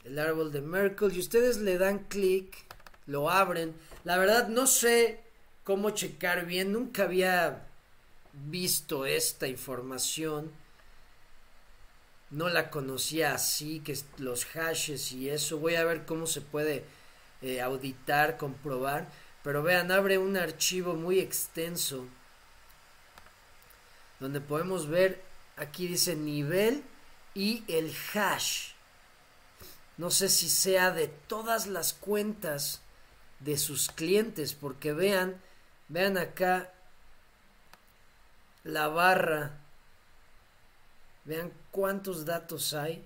El árbol de Merkel. Y ustedes le dan clic, lo abren. La verdad no sé cómo checar bien. Nunca había visto esta información. No la conocía así, que los hashes y eso. Voy a ver cómo se puede eh, auditar, comprobar. Pero vean, abre un archivo muy extenso donde podemos ver, aquí dice nivel y el hash. no sé si sea de todas las cuentas de sus clientes, porque vean, vean acá la barra, vean cuántos datos hay.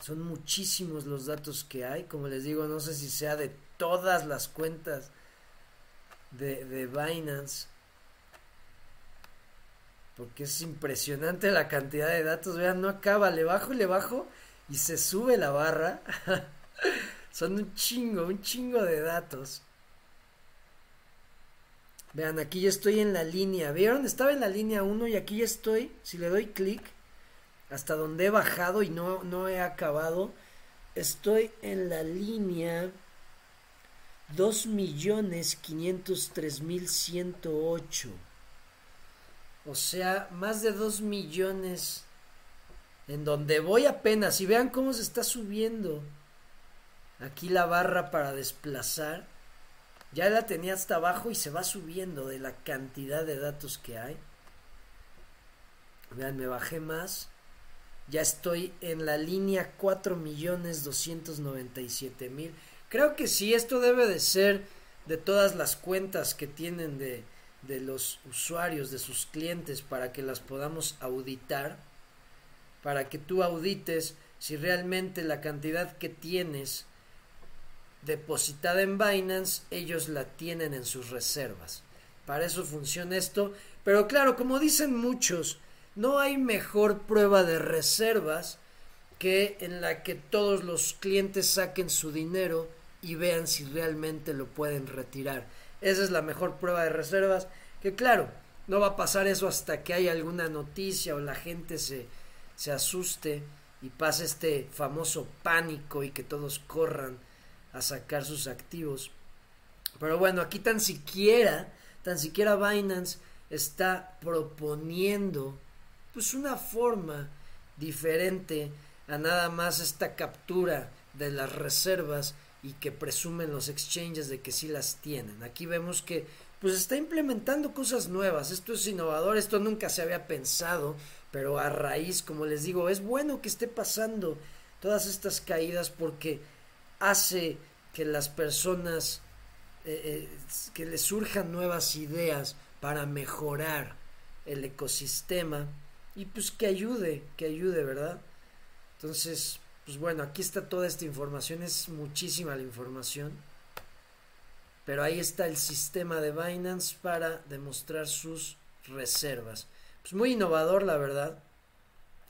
Son muchísimos los datos que hay, como les digo, no sé si sea de todas las cuentas de, de Binance porque es impresionante la cantidad de datos. Vean, no acaba, le bajo, le bajo y se sube la barra. Son un chingo, un chingo de datos. Vean, aquí ya estoy en la línea. ¿Vieron? Estaba en la línea 1 y aquí ya estoy. Si le doy clic, hasta donde he bajado y no, no he acabado, estoy en la línea 2.503.108. O sea, más de 2 millones en donde voy apenas. Y vean cómo se está subiendo. Aquí la barra para desplazar. Ya la tenía hasta abajo y se va subiendo de la cantidad de datos que hay. Vean, me bajé más. Ya estoy en la línea 4 millones 297 mil. Creo que sí, esto debe de ser de todas las cuentas que tienen de, de los usuarios, de sus clientes, para que las podamos auditar, para que tú audites si realmente la cantidad que tienes depositada en Binance, ellos la tienen en sus reservas. Para eso funciona esto. Pero claro, como dicen muchos, no hay mejor prueba de reservas que en la que todos los clientes saquen su dinero y vean si realmente lo pueden retirar. Esa es la mejor prueba de reservas. Que claro, no va a pasar eso hasta que haya alguna noticia o la gente se, se asuste y pase este famoso pánico y que todos corran a sacar sus activos. Pero bueno, aquí tan siquiera, tan siquiera Binance está proponiendo pues una forma diferente a nada más esta captura de las reservas y que presumen los exchanges de que sí las tienen. Aquí vemos que pues está implementando cosas nuevas. Esto es innovador, esto nunca se había pensado, pero a raíz, como les digo, es bueno que esté pasando todas estas caídas porque hace que las personas, eh, eh, que les surjan nuevas ideas para mejorar el ecosistema y pues que ayude, que ayude, ¿verdad? Entonces, pues bueno, aquí está toda esta información, es muchísima la información. Pero ahí está el sistema de Binance para demostrar sus reservas. Pues muy innovador, la verdad.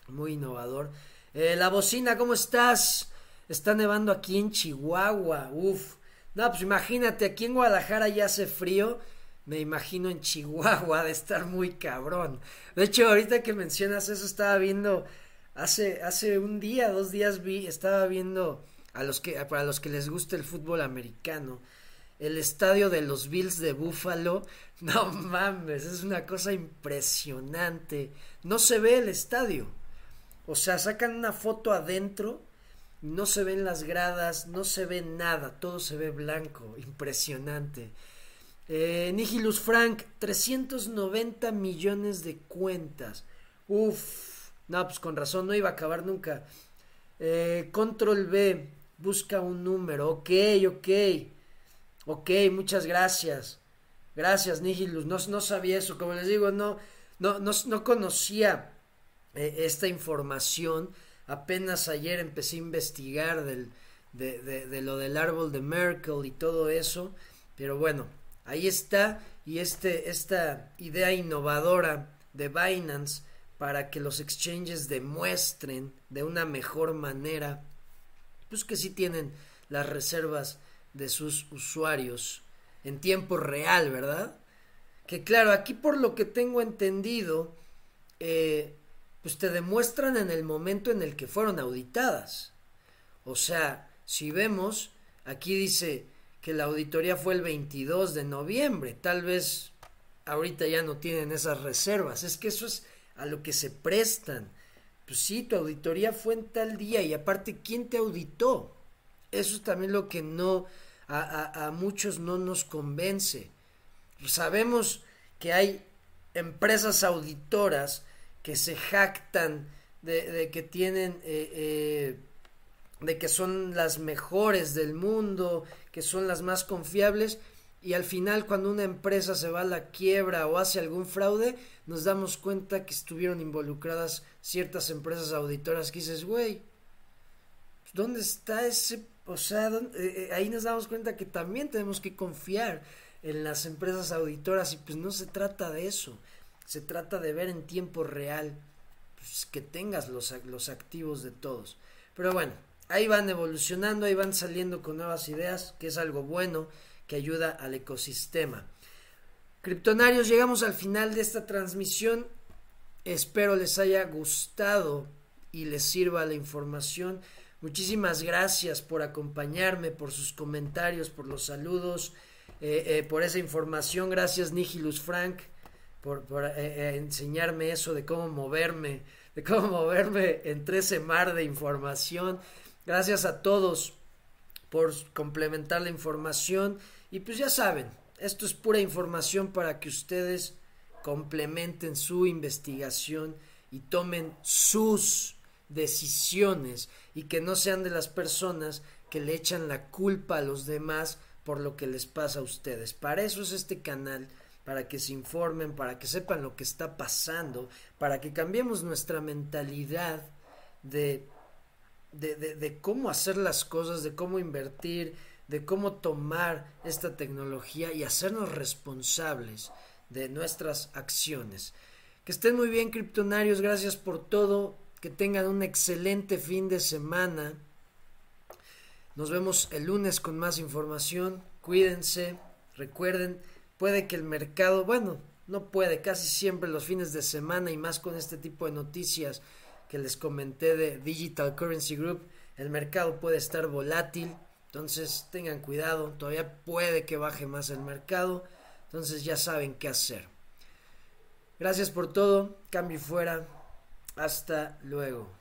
Muy innovador. Eh, la bocina, ¿cómo estás? Está nevando aquí en Chihuahua. Uf. No, pues imagínate, aquí en Guadalajara ya hace frío. Me imagino en Chihuahua de estar muy cabrón. De hecho, ahorita que mencionas eso, estaba viendo hace, hace un día, dos días vi, estaba viendo a los que, para los que les gusta el fútbol americano, el estadio de los Bills de Buffalo. No mames, es una cosa impresionante. No se ve el estadio. O sea, sacan una foto adentro, no se ven las gradas, no se ve nada, todo se ve blanco, impresionante. Eh, Nihilus Frank, 390 millones de cuentas. Uf, no, pues con razón, no iba a acabar nunca. Eh, control B, busca un número, ok, ok. Ok, muchas gracias. Gracias, Nihilus. No, no sabía eso. Como les digo, no, no, no, conocía eh, esta información. Apenas ayer empecé a investigar del, de, de, lo del árbol de Merkel y todo eso. Pero bueno, ahí está. Y este, esta idea innovadora de Binance para que los exchanges demuestren de una mejor manera, pues que sí tienen las reservas de sus usuarios en tiempo real, ¿verdad? Que claro, aquí por lo que tengo entendido, eh, pues te demuestran en el momento en el que fueron auditadas. O sea, si vemos, aquí dice que la auditoría fue el 22 de noviembre, tal vez ahorita ya no tienen esas reservas, es que eso es a lo que se prestan. Pues sí, tu auditoría fue en tal día y aparte, ¿quién te auditó? Eso es también lo que no a, muchos no nos convence. Sabemos que hay empresas auditoras que se jactan de, que tienen, eh, eh, de que son las mejores del mundo, que son las más confiables, y al final cuando una empresa se va a la quiebra o hace algún fraude, nos damos cuenta que estuvieron involucradas ciertas empresas auditoras que dices, güey, ¿dónde está ese? O sea, eh, eh, ahí nos damos cuenta que también tenemos que confiar en las empresas auditoras y pues no se trata de eso, se trata de ver en tiempo real pues, que tengas los, los activos de todos. Pero bueno, ahí van evolucionando, ahí van saliendo con nuevas ideas, que es algo bueno que ayuda al ecosistema. Criptonarios, llegamos al final de esta transmisión. Espero les haya gustado y les sirva la información. Muchísimas gracias por acompañarme, por sus comentarios, por los saludos, eh, eh, por esa información. Gracias Nihilus Frank por, eh, enseñarme eso de cómo moverme, de cómo moverme entre ese mar de información. Gracias a todos por complementar la información. Y pues ya saben, esto es pura información para que ustedes complementen su investigación y tomen sus decisiones y que no sean de las personas que le echan la culpa a los demás por lo que les pasa a ustedes. Para eso es este canal, para que se informen, para que sepan lo que está pasando, para que cambiemos nuestra mentalidad de, de, de cómo hacer las cosas, de cómo invertir, de cómo tomar esta tecnología y hacernos responsables de nuestras acciones. Que estén muy bien, criptonarios, gracias por todo, que tengan un excelente fin de semana. Nos vemos el lunes con más información, cuídense, recuerden, puede que el mercado, bueno, no puede, casi siempre los fines de semana y más con este tipo de noticias que les comenté de Digital Currency Group, el mercado puede estar volátil, entonces tengan cuidado, todavía puede que baje más el mercado, entonces ya saben qué hacer. Gracias por todo, cambio fuera, hasta luego.